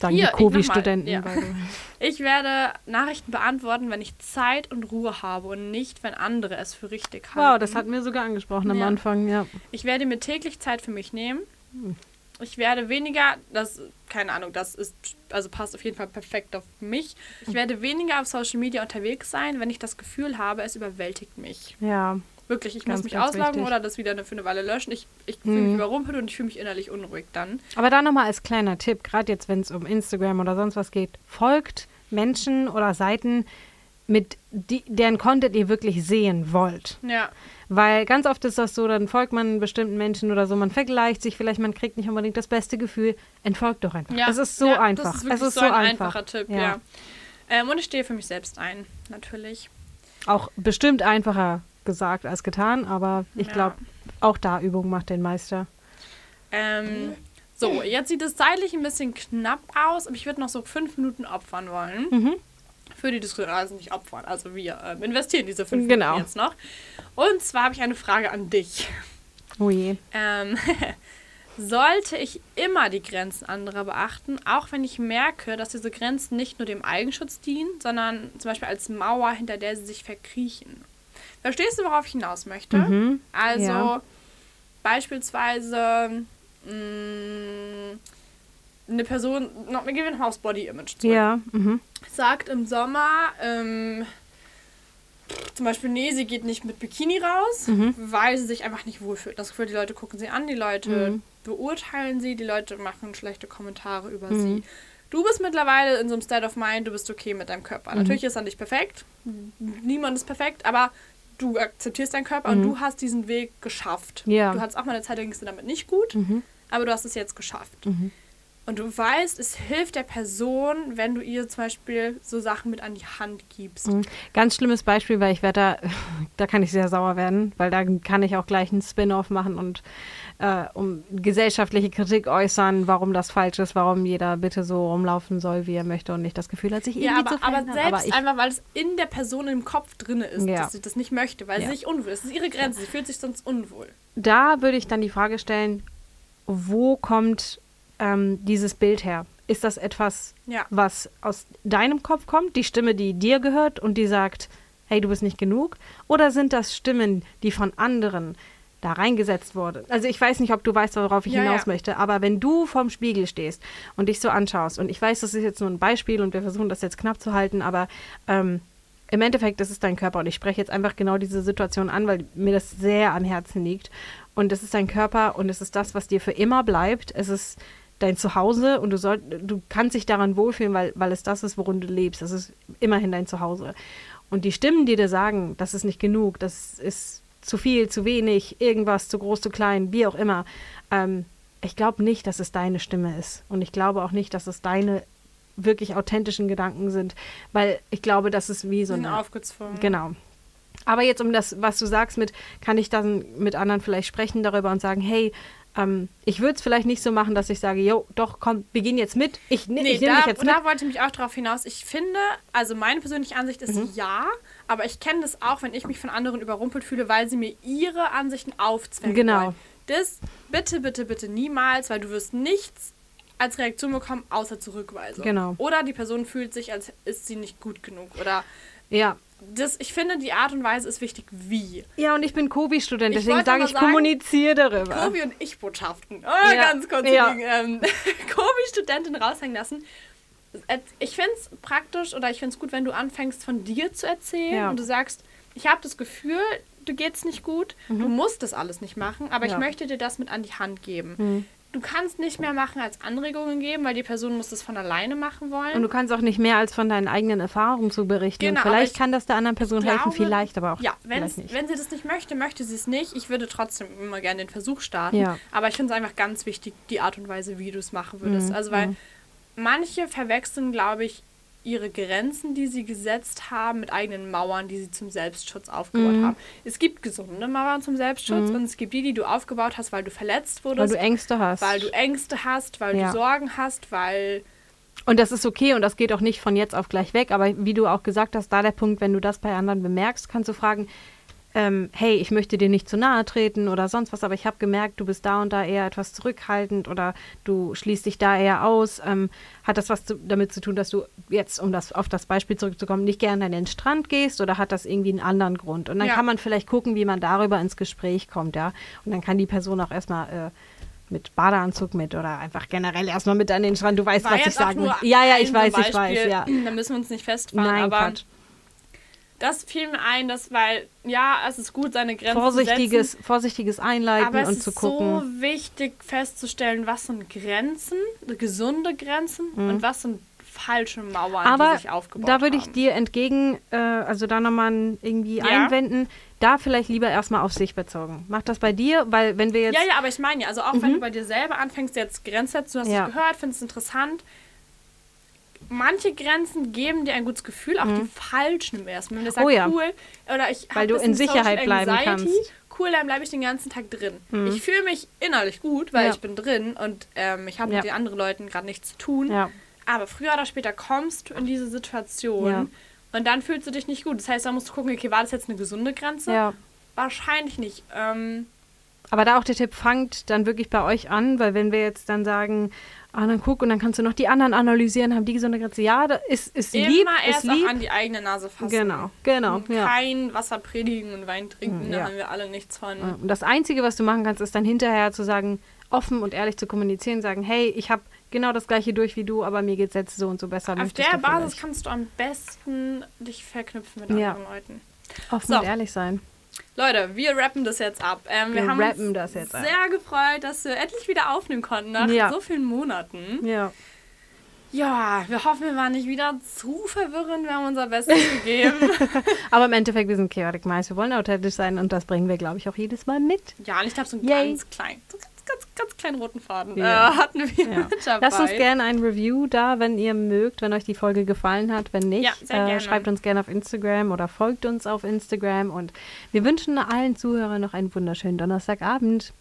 Sagen Hier, die nochmal, ja. (laughs) ich werde Nachrichten beantworten, wenn ich Zeit und Ruhe habe und nicht, wenn andere es für richtig halten. Wow, das hatten wir sogar angesprochen am Ja. Anfang, ja. Ich werde mir täglich Zeit für mich nehmen. Hm. Ich werde weniger, das, keine Ahnung, das ist, also passt auf jeden Fall perfekt auf mich. Ich werde weniger auf Social Media unterwegs sein, wenn ich das Gefühl habe, es überwältigt mich. Ja, Wirklich, ich Ganz, muss mich auslaugen wichtig. oder das wieder für eine Weile löschen. Ich, ich fühle Mhm. mich überrumpelt und ich fühle mich innerlich unruhig dann. aber da nochmal als kleiner Tipp, gerade jetzt, wenn es um Instagram oder sonst was geht, folgt Menschen oder Seiten, mit die, deren Content ihr wirklich sehen wollt. Ja, Weil ganz oft ist das so, dann folgt man bestimmten Menschen oder so, man vergleicht sich, vielleicht man kriegt nicht unbedingt das beste Gefühl. Entfolgt doch einfach. ja. es ist so ja, einfach. Das ist es ist so, so, ein einfach. einfacher Tipp, Ja. ja. Ähm, und ich stehe für mich selbst ein, natürlich. Auch bestimmt einfacher gesagt als getan, aber ich Ja. glaube, auch da Übung macht den Meister. Ähm, so, jetzt sieht es zeitlich ein bisschen knapp aus, aber ich würde noch so fünf Minuten opfern wollen. Mhm. Für die Diskussion, also nicht opfern, also wir ähm, investieren diese fünf Genau. Minuten jetzt noch. Und zwar habe ich eine Frage an dich. Oh je. Ähm, (laughs) sollte ich immer die Grenzen anderer beachten, auch wenn ich merke, dass diese Grenzen nicht nur dem Eigenschutz dienen, sondern zum Beispiel als Mauer, hinter der sie sich verkriechen? Verstehst du, worauf ich hinaus möchte? Mhm. Also Ja. beispielsweise mh, eine Person, noch, wir gehen ein Haus-Body-Image zurück, Ja. Mhm. sagt im Sommer, ähm, zum Beispiel, nee, sie geht nicht mit Bikini raus, Mhm. weil sie sich einfach nicht wohlfühlt. Das Gefühl, die Leute gucken sie an, die Leute Mhm. beurteilen sie, die Leute machen schlechte Kommentare über Mhm. sie. Du bist mittlerweile in so einem State of Mind, du bist okay mit deinem Körper. Mhm. Natürlich ist er nicht perfekt, niemand ist perfekt, aber du akzeptierst deinen Körper Mhm. und du hast diesen Weg geschafft. Ja. Du hattest auch mal eine Zeit, da ging es dir damit nicht gut, Mhm. aber du hast es jetzt geschafft. Mhm. Und du weißt, es hilft der Person, wenn du ihr zum Beispiel so Sachen mit an die Hand gibst. Mhm. Ganz schlimmes Beispiel, weil ich werde da, (laughs) da kann ich sehr sauer werden, weil da kann ich auch gleich einen Spin-off machen und äh, um gesellschaftliche Kritik äußern, warum das falsch ist, warum jeder bitte so rumlaufen soll, wie er möchte und nicht das Gefühl hat, sich irgendwie Ja, aber, zu aber verändern. selbst aber ich, einfach, weil es in der Person im Kopf drin ist, Ja. dass sie das nicht möchte, weil Ja. sie sich unwohl ist. Das ist ihre Grenze, sie fühlt sich sonst unwohl. da würde ich dann die Frage stellen, wo kommt ähm, dieses Bild her? Ist das etwas, Ja. was aus deinem Kopf kommt, die Stimme, die dir gehört und die sagt, hey, du bist nicht genug? Oder sind das Stimmen, die von anderen da reingesetzt wurden? Also ich weiß nicht, ob du weißt, worauf ich Ja, hinaus ja. möchte, aber wenn du vorm Spiegel stehst und dich so anschaust, und ich weiß, das ist jetzt nur ein Beispiel und wir versuchen das jetzt knapp zu halten, aber ähm, im Endeffekt, das ist dein Körper und ich spreche jetzt einfach genau diese Situation an, weil mir das sehr am Herzen liegt. Und es ist dein Körper und es ist das, was dir für immer bleibt. Es ist dein Zuhause und du soll, du kannst dich daran wohlfühlen, weil, weil es das ist, worin du lebst. Es ist immerhin dein Zuhause. Und die Stimmen, die dir sagen, das ist nicht genug, das ist zu viel, zu wenig, irgendwas, zu groß, zu klein, wie auch immer. Ähm, ich glaube nicht, dass es deine Stimme ist. Und ich glaube auch nicht, dass es deine wirklich authentischen Gedanken sind, weil ich glaube, das ist wie so eine aufgezwungen. Genau. Aber jetzt um das, was du sagst, mit, kann ich dann mit anderen vielleicht sprechen darüber und sagen, hey, ähm, ich würde es vielleicht nicht so machen, dass ich sage, jo, doch, komm, wir gehen jetzt mit. Ich, ne- Nee, ich nehme dich jetzt mit. da wollte ich mich auch darauf hinaus. Ich finde, also meine persönliche Ansicht ist Mhm. ja, aber ich kenne das auch, wenn ich mich von anderen überrumpelt fühle, weil sie mir ihre Ansichten aufzwängen Genau. wollen. Das bitte, bitte, bitte niemals, weil du wirst nichts als Reaktion bekommen, außer Zurückweisung. Genau. Oder die Person fühlt sich, als ist sie nicht gut genug. Oder Ja. das, ich finde, die Art und Weise ist wichtig, wie. Ja, und ich bin Kobi-Student, deswegen sage ich, sagen, kommuniziere darüber. Kobi und ich Botschaften. Oh, Ja. Ganz kurz Ja. ähm, Kobi-Studentin raushängen lassen. Ich finde es praktisch oder ich finde es gut, wenn du anfängst, von dir zu erzählen Ja. und du sagst, ich habe das Gefühl, du geht's nicht gut, du musst das alles nicht machen, aber ich Mhm. Ja. möchte dir das mit an die Hand geben. Mhm. Du kannst nicht mehr machen als Anregungen geben, weil die Person muss das von alleine machen wollen. Und du kannst auch nicht mehr als von deinen eigenen Erfahrungen zu berichten. Genau, vielleicht ich kann das der anderen Person helfen, glaube- vielleicht, aber auch Ja, vielleicht nicht. wenn sie das nicht möchte, möchte sie es nicht. Ich würde trotzdem immer gerne den Versuch starten. Ja. Aber ich finde es einfach ganz wichtig, die Art und Weise, wie du es machen würdest. Mhm, Also, weil mhm. Manche verwechseln, glaube ich, ihre Grenzen, die sie gesetzt haben, mit eigenen Mauern, die sie zum Selbstschutz aufgebaut Mhm. haben. Es gibt gesunde Mauern zum Selbstschutz und es gibt die, die du aufgebaut hast, weil du verletzt weil wurdest, du Ängste hast. weil du Ängste hast, weil Ja. du Sorgen hast, weil Und das ist okay und das geht auch nicht von jetzt auf gleich weg. Aber wie du auch gesagt hast, da der Punkt, wenn du das bei anderen bemerkst, kannst du fragen, ähm, hey, ich möchte dir nicht zu nahe treten oder sonst was, aber ich habe gemerkt, du bist da und da eher etwas zurückhaltend oder du schließt dich da eher aus. Ähm, hat das was zu, damit zu tun, dass du jetzt, um das auf das Beispiel zurückzukommen, nicht gerne an den Strand gehst oder hat das irgendwie einen anderen Grund? Und dann Ja. kann man vielleicht gucken, wie man darüber ins Gespräch kommt, ja. Und dann kann die Person auch erstmal äh, mit Badeanzug mit oder einfach generell erstmal mit an den Strand. Du weißt, war was ich sagen will. nur Ja, ja, ich weiß, so ich weiß, Beispiel. ja. Da müssen wir uns nicht festfahren, Nein, aber Quatsch. Das fiel mir ein, dass, weil, ja, es ist gut, seine Grenzen zu Vorsichtiges, setzen, vorsichtiges Einleiten aber es und ist zu gucken. so wichtig festzustellen, was sind Grenzen, gesunde Grenzen und was sind falsche Mauern, Mhm. Aber die sich aufgebaut da würde ich haben. dir entgegen, äh, also da nochmal irgendwie Ja. einwenden, da vielleicht lieber erstmal auf sich bezogen. Mach das bei dir, weil wenn wir jetzt. Ja, ja, aber ich meine ja, also auch wenn du bei dir selber anfängst, jetzt Grenzen zu setzen, du hast Mhm. Ja. es gehört, findest es interessant, manche Grenzen geben dir ein gutes Gefühl, auch die falschen im ersten Moment. Wenn du Mhm. Oh sagst, ja. cool, oder ich Weil du in Sicherheit Social bleiben Anxiety, kannst. Cool, dann bleibe ich den ganzen Tag drin. Ich fühle mich innerlich gut, weil Ja. ich bin drin und ähm, ich habe Ja. mit den anderen Leuten gerade nichts zu tun. Ja. Aber früher oder später kommst du in diese Situation und dann fühlst du dich nicht gut. Das heißt, da musst du gucken, okay, war das jetzt eine gesunde Grenze? ja. Wahrscheinlich nicht. Ähm, Aber da auch der Tipp, fangt dann wirklich bei euch an, weil wenn wir jetzt dann sagen, ah, dann guck und dann kannst du noch die anderen analysieren, haben die gesunde Grenze. Ja, das ist, ist immer lieb, erst ist lieb. an die eigene Nase fassen. Genau, genau, Und ja. Kein Wasser predigen und Wein trinken, Mhm, da ja. haben wir alle nichts von. Und das Einzige, was du machen kannst, ist dann hinterher zu sagen, offen und ehrlich zu kommunizieren, sagen, hey, ich habe genau das gleiche durch wie du, aber mir geht es jetzt so und so besser. Auf der Basis vielleicht? kannst du am besten dich verknüpfen mit Ja. anderen Leuten. offen So. und ehrlich sein. Leute, wir rappen das jetzt ab. Ähm, wir, Wir haben rappen uns das jetzt ab. sehr gefreut, dass wir endlich wieder aufnehmen konnten nach Ja. so vielen Monaten. Ja. Ja, wir hoffen, wir waren nicht wieder zu verwirrend. Wir haben unser Bestes (laughs) gegeben. (laughs) Aber im Endeffekt, wir sind Chaotic Mice, wir wollen authentisch sein und das bringen wir, glaube ich, auch jedes Mal mit. ja, und ich glaube, so einen Yay. ganz kleinen, so ganz, ganz, kleinen roten Faden Ja. äh, hatten wir Ja. mit (laughs) dabei. Lasst uns gerne ein Review da, wenn ihr mögt, wenn euch die Folge gefallen hat. Wenn nicht, Ja, äh, schreibt uns gerne auf Instagram oder folgt uns auf Instagram. Und wir wünschen allen Zuhörern noch einen wunderschönen Donnerstagabend.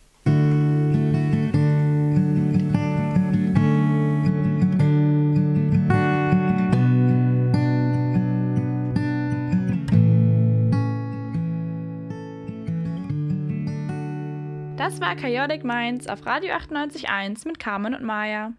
Das war Chaotic Minds auf Radio 98.1 mit Carmen und Maya.